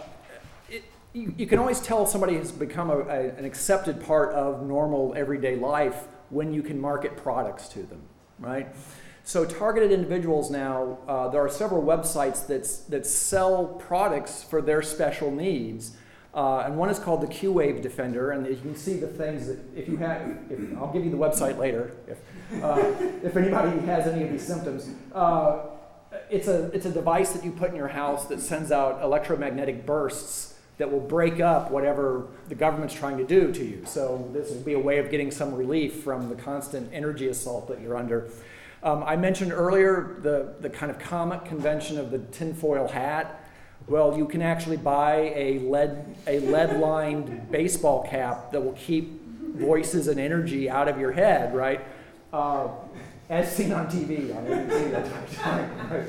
you, you, can always tell somebody has become a, a, an accepted part of normal everyday life when you can market products to them, right? So, targeted individuals now, uh, there are several websites that's, that sell products for their special needs. Uh, and one is called the Q Wave Defender, and you can see the things that if you have, if, I'll give you the website later if, uh, if anybody has any of these symptoms. Uh, it's, a, it's a device that you put in your house that sends out electromagnetic bursts that will break up whatever the government's trying to do to you. So, this will be a way of getting some relief from the constant energy assault that you're under. Um, I mentioned earlier the, the kind of comic convention of the tinfoil hat. Well, you can actually buy a lead, a lead lined baseball cap that will keep voices and energy out of your head, right? Uh, as seen on TV that time, right?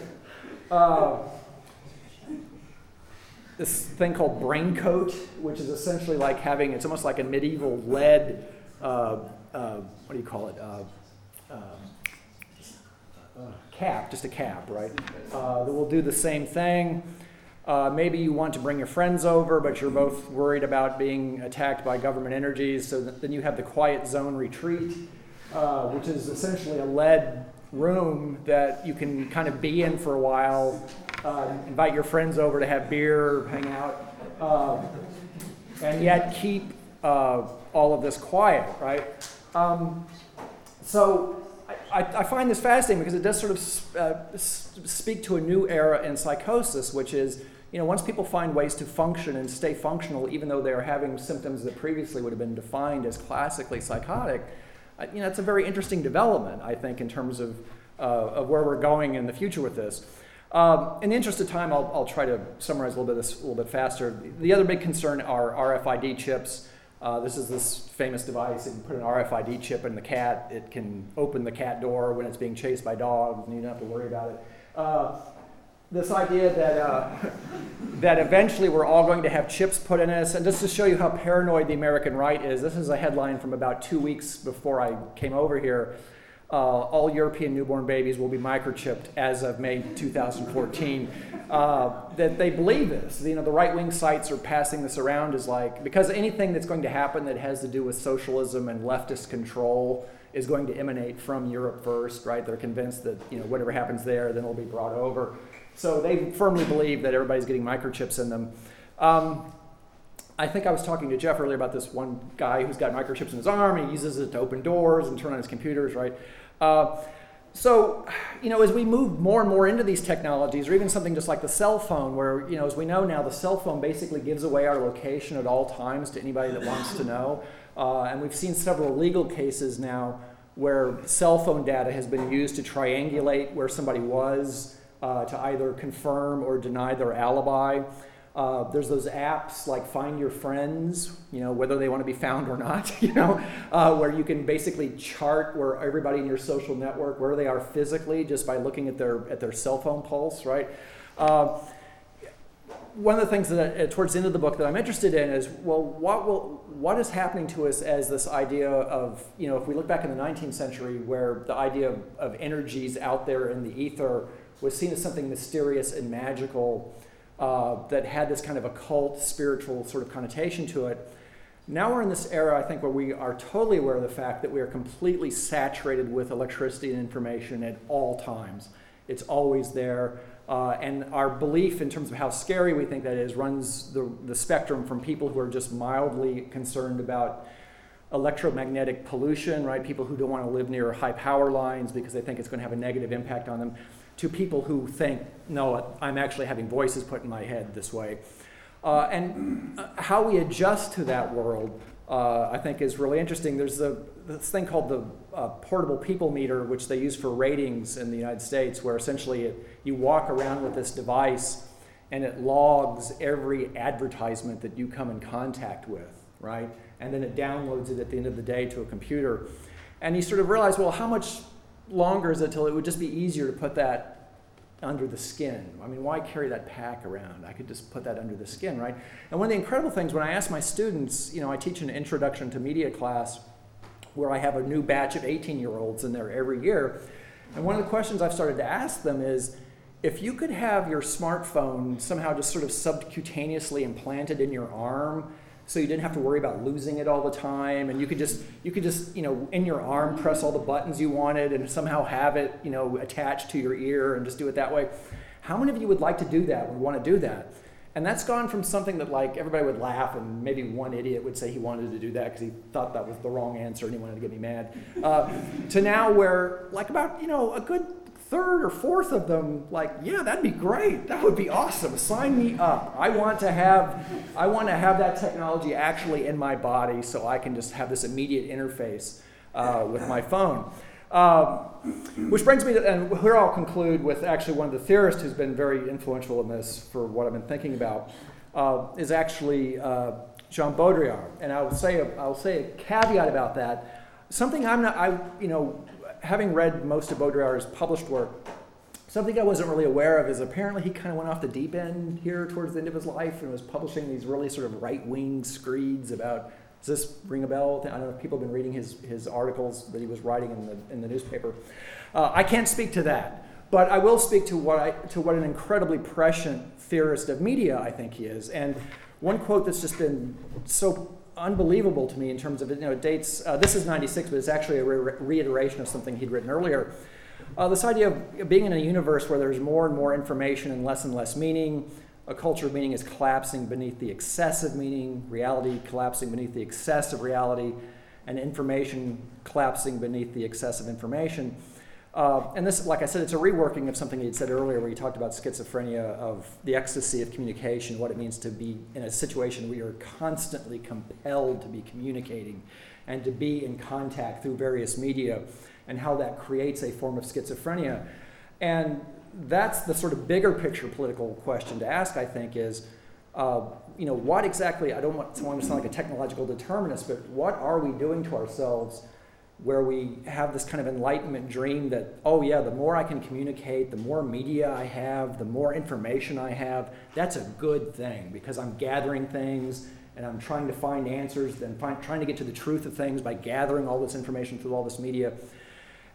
Uh, this thing called brain coat, which is essentially like having, it's almost like a medieval lead, uh, uh what do you call it? Uh, um, cap, just a cap, right? Uh, that will do the same thing. Uh, maybe you want to bring your friends over, but you're both worried about being attacked by government energies. So then you have the quiet zone retreat, uh, which is essentially a lead room that you can kind of be in for a while, uh, invite your friends over to have beer, hang out, uh, and yet keep uh, all of this quiet, right? Um, so I, I, find this fascinating because it does sort of uh, speak to a new era in psychosis, which is, you know, once people find ways to function and stay functional, even though they are having symptoms that previously would have been defined as classically psychotic, you know, it's a very interesting development, I think, in terms of, uh, of where we're going in the future with this. Um, in the interest of time, I'll, I'll try to summarize a little bit this a little bit faster. The other big concern are RFID chips. Uh, this is this famous device. If you put an RFID chip in the cat, it can open the cat door when it's being chased by dogs, and you don't have to worry about it. Uh, this idea that, uh, that eventually we're all going to have chips put in us, and just to show you how paranoid the American right is, this is a headline from about two weeks before I came over here uh, all European newborn babies will be microchipped as of May 2014. Uh, that they believe this. You know, the right wing sites are passing this around as like, because anything that's going to happen that has to do with socialism and leftist control is going to emanate from Europe first, right? They're convinced that, you know, whatever happens there, then it'll be brought over. So they firmly believe that everybody's getting microchips in them. Um, I think I was talking to Jeff earlier about this one guy who's got microchips in his arm. And he uses it to open doors and turn on his computers, right? Uh, so, you know, as we move more and more into these technologies, or even something just like the cell phone, where, you know, as we know now, the cell phone basically gives away our location at all times to anybody that wants to know. Uh, and we've seen several legal cases now where cell phone data has been used to triangulate where somebody was uh, to either confirm or deny their alibi. Uh, there's those apps like Find Your Friends, you know, whether they want to be found or not, you know, uh, where you can basically chart where everybody in your social network, where they are physically just by looking at their, at their cell phone pulse, right? Uh, one of the things that uh, towards the end of the book that I'm interested in is well, what will what is happening to us as this idea of you know if we look back in the 19th century where the idea of, of energies out there in the ether was seen as something mysterious and magical uh, that had this kind of occult spiritual sort of connotation to it. Now we're in this era, I think, where we are totally aware of the fact that we are completely saturated with electricity and information at all times. It's always there. Uh, and our belief in terms of how scary we think that is runs the, the spectrum from people who are just mildly concerned about electromagnetic pollution, right? People who don't want to live near high power lines because they think it's going to have a negative impact on them, to people who think, no, I'm actually having voices put in my head this way. Uh, and uh, how we adjust to that world, uh, I think, is really interesting. There's a, this thing called the uh, portable people meter, which they use for ratings in the United States, where essentially it, you walk around with this device and it logs every advertisement that you come in contact with, right? And then it downloads it at the end of the day to a computer. And you sort of realize, well, how much longer is it till it would just be easier to put that under the skin? I mean, why carry that pack around? I could just put that under the skin, right? And one of the incredible things when I ask my students, you know, I teach an introduction to media class where I have a new batch of 18 year olds in there every year. And one of the questions I've started to ask them is if you could have your smartphone somehow just sort of subcutaneously implanted in your arm so you didn't have to worry about losing it all the time and you could just you could just you know in your arm press all the buttons you wanted and somehow have it you know attached to your ear and just do it that way. How many of you would like to do that would want to do that? And that's gone from something that like everybody would laugh and maybe one idiot would say he wanted to do that because he thought that was the wrong answer and he wanted to get me mad. Uh, to now where like about you know a good third or fourth of them like yeah that'd be great. That would be awesome. Sign me up. I want to have i want to have that technology actually in my body so i can just have this immediate interface uh, with my phone. Um, which brings me to and here i'll conclude with actually one of the theorists who's been very influential in this for what i've been thinking about uh, is actually uh, jean baudrillard. And i will say a, i'll say a caveat about that. Something i'm not i you know having read most of Baudrillard's published work, something I wasn't really aware of is apparently he kind of went off the deep end here towards the end of his life and was publishing these really sort of right wing screeds about. Does this ring a bell? I don't know if people have been reading his, his articles that he was writing in the, in the newspaper. Uh, I can't speak to that, but I will speak to what, I, to what an incredibly prescient theorist of media I think he is. And one quote that's just been so unbelievable to me in terms of you know it dates. Uh, this is '96, but it's actually a re- reiteration of something he'd written earlier. Uh, this idea of being in a universe where there's more and more information and less and less meaning. A culture of meaning is collapsing beneath the excessive meaning, reality collapsing beneath the excessive reality, and information collapsing beneath the excessive information. Uh, and this, like I said, it's a reworking of something he had said earlier where he talked about schizophrenia, of the ecstasy of communication, what it means to be in a situation where you're constantly compelled to be communicating and to be in contact through various media, and how that creates a form of schizophrenia. And that's the sort of bigger picture political question to ask, I think, is. Uh, you know, what exactly, I don't want someone to sound like a technological determinist, but what are we doing to ourselves where we have this kind of enlightenment dream that, oh, yeah, the more I can communicate, the more media I have, the more information I have, that's a good thing because I'm gathering things and I'm trying to find answers and find, trying to get to the truth of things by gathering all this information through all this media.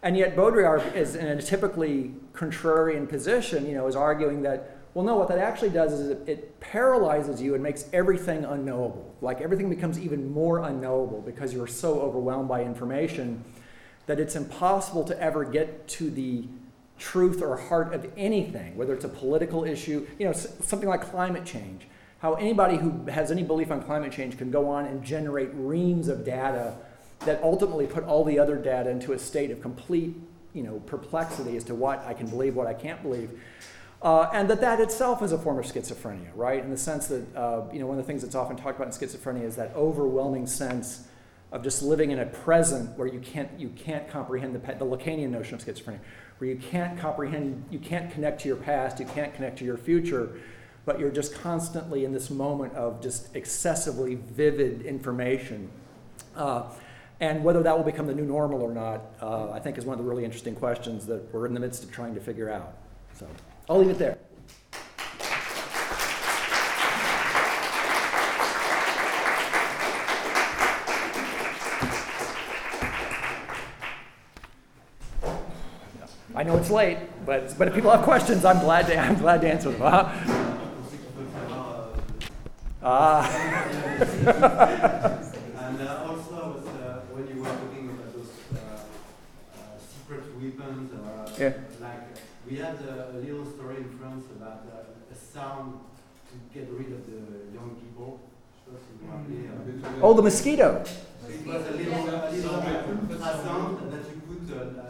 And yet Baudrillard is in a typically contrarian position, you know, is arguing that well, no, what that actually does is it, it, paralyzes you and makes everything unknowable. Like everything becomes even more unknowable because you're so overwhelmed by information that it's impossible to ever get to the truth or heart of anything, whether it's a political issue, you know, something like climate change. How anybody who has any belief on climate change can go on and generate reams of data that ultimately put all the other data into a state of complete, you know, perplexity as to what I can believe, what I can't believe. Uh, and that that itself is a form of schizophrenia, right? In the sense that, uh, you know, one of the things that's often talked about in schizophrenia is that overwhelming sense of just living in a present where you can't, you can't comprehend the, the Lacanian notion of schizophrenia, where you can't comprehend, you can't connect to your past, you can't connect to your future, but you're just constantly in this moment of just excessively vivid information. Uh, and whether that will become the new normal or not, uh, I think is one of the really interesting questions that we're in the midst of trying to figure out. So I'll leave it there. I know it's late, but, but if people have questions, I'm glad to, I'm glad to answer them. Huh? Ah. And uh, also, was, uh, when you were talking about those uh, uh, secret weapons, uh, Yeah. Like we had a, a little story in France about uh, a sound to get rid of the young people. Je sais pas si vous vous rappelez, euh. Oh, the mosquito. It was a little, a little uh, sound that you put uh,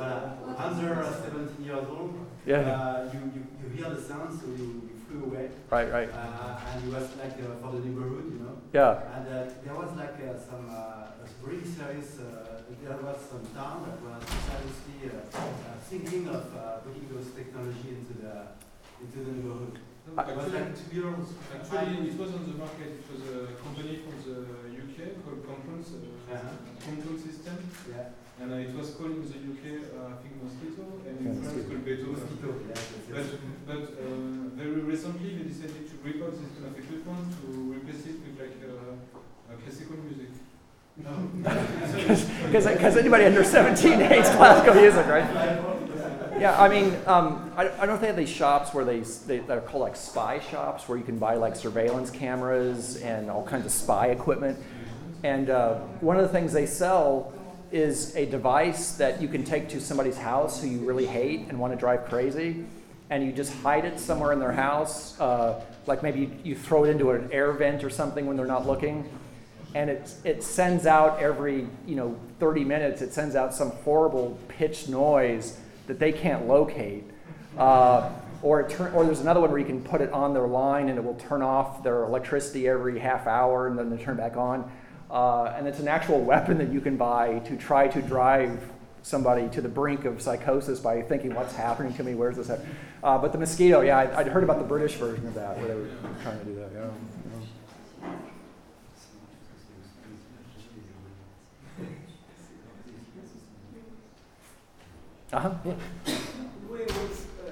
uh, under uh, 17 years old. Yeah. Uh, you, you, you hear the sound, so you, you flew away. Right, right. Uh, and it was like uh, for the neighborhood, you know. Yeah. And uh, there was like uh, some uh, a really serious. Uh, there was some town that was seriously uh, uh, thinking of uh, putting those technology into the into the neighborhood. No, It was Actually, like two years. actually, it was on the market. It was a company from the UK called Controls, uh. Control System, Yeah. and uh, it was called in the UK, uh, I think Mosquito, and in Yeah, France Mosquito. called Beto. Mosquito. Yeah. yes, But, yes. but uh, very recently, they decided to report this kind of equipment to replace it with like uh, uh, classical music. Because anybody under 17 hates classical music, right? Yeah, I mean, um, I, I don't if they have these shops where they, they they're called like spy shops where you can buy like surveillance cameras and all kinds of spy equipment. And uh, one of the things they sell is a device that you can take to somebody's house who you really hate and want to drive crazy, and you just hide it somewhere in their house. Uh, like maybe you, you throw it into an air vent or something when they're not looking, and it it sends out every you know 30 minutes. It sends out some horrible pitch noise that they can't locate. Uh, or, turn, or there's another one where you can put it on their line and it will turn off their electricity every half hour and then they turn back on. Uh, and it's an actual weapon that you can buy to try to drive somebody to the brink of psychosis by thinking, what's happening to me? Where's this at? Uh, but the mosquito, yeah, I, I'd heard about the British version of that where they were trying to do that. Yeah. Uh-huh. Yeah. We was uh,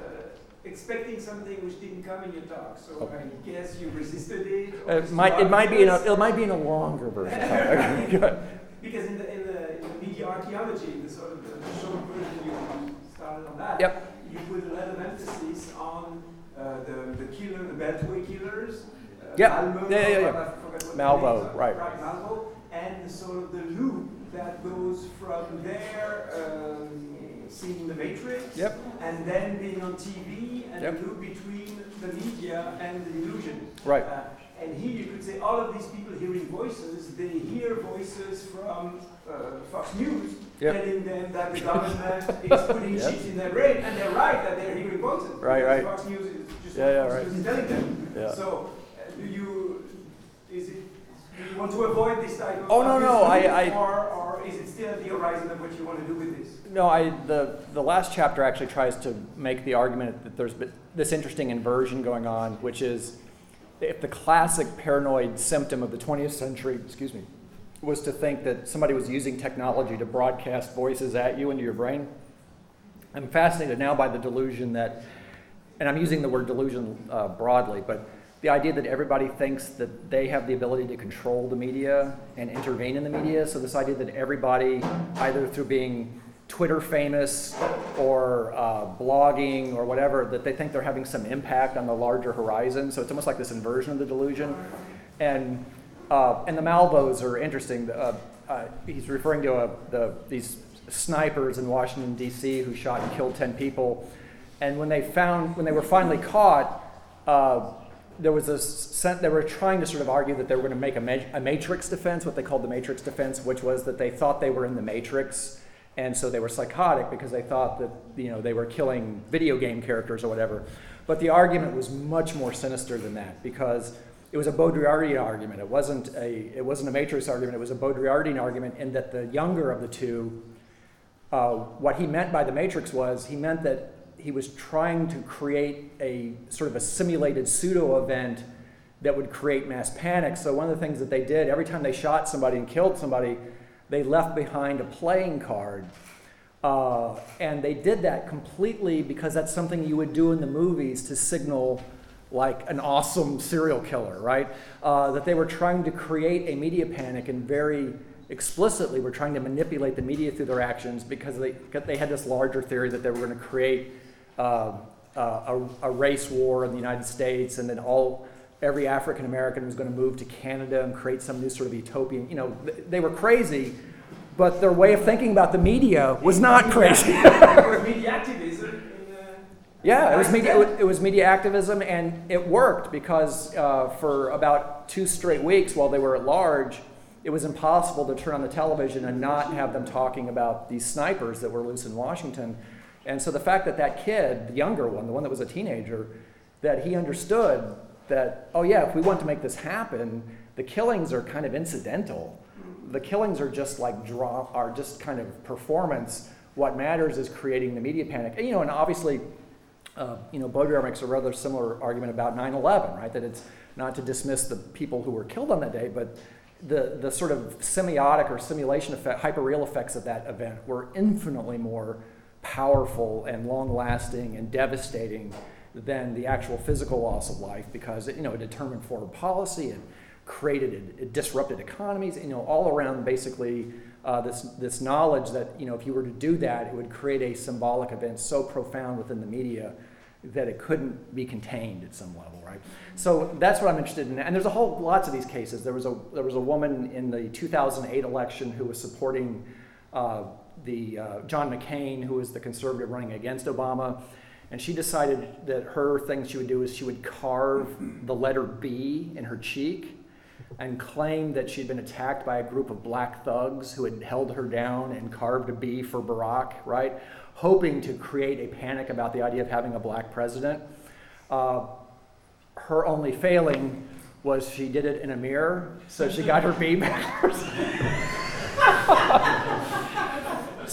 expecting something which didn't come in your talk, so Oh. I guess you resisted it. or It might, it might be in a, it might be in a longer version. Because in the, in the, in the media archaeology, the sort of the, short version you started on that, Yep. you put a lot of emphasis on uh, the, the killer, the Beltway killers. Uh, Yep. Malmo, Yeah, yeah, yeah. I forgot what the Malvo, right. Right, Malvo, and the sort of the loop that goes from there, um, seeing the Matrix, Yep. and then being on TV, and Yep. the loop between the media and the illusion. Right. Uh, and here you could say all of these people hearing voices, they hear voices from uh, Fox News Yep. telling them that the government is putting Yep. shit in their brain, and they're right that they're hearing voices. Right, right. Fox News is just Yeah, yeah, right. Telling them. Yeah. So, uh, do you is it do you want to avoid this type of Oh, no, no, I- I- or or is it still at the horizon of what you want to do with this? No, I, the, the last chapter actually tries to make the argument that there's this interesting inversion going on, which is if the classic paranoid symptom of the 20th century, excuse me, was to think that somebody was using technology to broadcast voices at you into your brain, I'm fascinated now by the delusion that, and I'm using the word delusion uh, broadly, but the idea that everybody thinks that they have the ability to control the media and intervene in the media. So, this idea that everybody, either through being Twitter famous or uh, blogging or whatever, that they think they're having some impact on the larger horizon. So, it's almost like this inversion of the delusion. And, uh, and the Malvos are interesting. Uh, uh, he's referring to uh the, these snipers in Washington, D.C., who shot and killed 10 people. And when they found, when they were finally caught, uh, there was a sen- they were trying to sort of argue that they were going to make a, ma- a matrix defense, what they called the matrix defense, which was that they thought they were in the matrix, and so they were psychotic because they thought that you know they were killing video game characters or whatever. But the argument was much more sinister than that because it was a Baudrillardian argument. It wasn't a it wasn't a matrix argument. It was a Baudrillardian argument in that the younger of the two, uh, what he meant by the matrix was he meant that he was trying to create a sort of a simulated pseudo event that would create mass panic. So one of the things that they did every time they shot somebody and killed somebody, they left behind a playing card. Uh, and they did that completely because that's something you would do in the movies to signal like an awesome serial killer, right? Uh, that they were trying to create a media panic and very explicitly were trying to manipulate the media through their actions because they, they had this larger theory that they were going to create uh, uh, a, a race war in the United States and then all every African American was going to move to Canada and create some new sort of utopian. You know, th- they were crazy, but their way of thinking about the media was not crazy. Media activism Yeah, it was media. It was media activism, and it worked because uh, for about two straight weeks while they were at large, it was impossible to turn on the television and not have them talking about these snipers that were loose in Washington. And so the fact that that kid, the younger one, the one that was a teenager, that he understood that oh yeah, if we want to make this happen, the killings are kind of incidental. The killings are just like draw are just kind of performance. What matters is creating the media panic. And, you know, and obviously uh, you know, Baudrillard makes a rather similar argument about 9/11, right? That it's not to dismiss the people who were killed on that day, but the, the sort of semiotic or simulation effect, hyperreal effects of that event were infinitely more powerful and long-lasting and devastating than the actual physical loss of life because it, you know, it determined foreign policy, it created, it, disrupted economies, you know, all around basically uh, this, this knowledge that, you know, if you were to do that, it would create a symbolic event so profound within the media that it couldn't be contained at some level, right? So that's what I'm interested in. And there's a whole lots of these cases. There was a there was a woman in the 2008 election who was supporting uh, the uh, John McCain, who was the conservative running against Obama, and she decided that her thing she would do is she would carve the letter B in her cheek and claimed that she'd been attacked by a group of black thugs who had held her down and carved a B for Barack, right? Hoping to create a panic about the idea of having a black president. Uh, her only failing was she did it in a mirror, so she got her B backwards.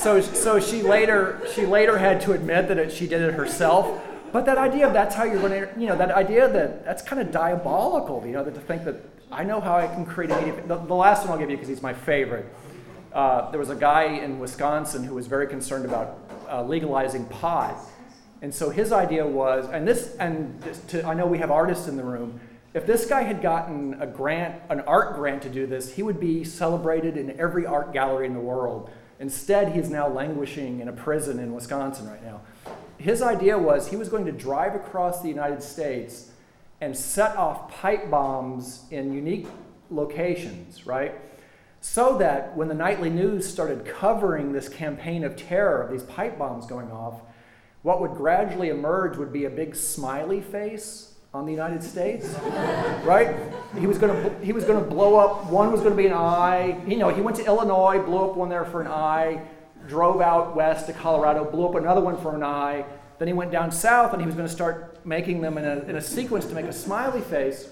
so, so she later she later had to admit that it, she did it herself. But that idea of that's how you're going to, you know, that idea that that's kind of diabolical, you know, that to think that I know how I can create a media. The, the last one I'll give you because he's my favorite. Uh, there was a guy in Wisconsin who was very concerned about uh, legalizing pot, and so his idea was, and this, and to, I know we have artists in the room. If this guy had gotten a grant, an art grant to do this, he would be celebrated in every art gallery in the world. Instead, he's now languishing in a prison in Wisconsin right now. His idea was he was going to drive across the United States and set off pipe bombs in unique locations, right? So that when the nightly news started covering this campaign of terror of these pipe bombs going off, what would gradually emerge would be a big smiley face on the United States, right? He was going to he was going to blow up. One was going to be an eye. You know, he went to Illinois, blew up one there for an eye, drove out west to Colorado, blew up another one for an eye. Then he went down south, and he was going to start making them in a, in a sequence to make a smiley face,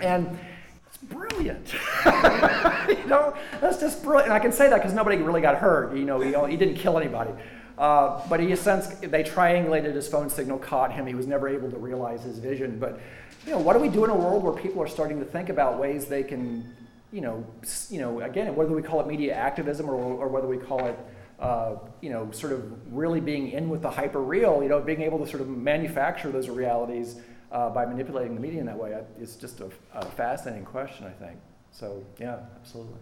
and it's brilliant. you know, that's just brilliant. And I can say that because nobody really got hurt. You know, he, he didn't kill anybody. Uh, but he sense they triangulated his phone signal, caught him. He was never able to realize his vision. But you know, what do we do in a world where people are starting to think about ways they can, you know, you know, again, whether we call it media activism or, or whether we call it, uh, you know, sort of really being in with the hyper real, you know, being able to sort of manufacture those realities uh, by manipulating the media in that way. It's just a, a fascinating question, I think. So yeah, absolutely.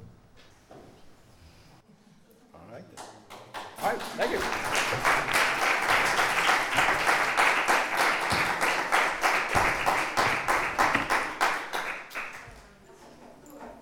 All right. All right, thank you.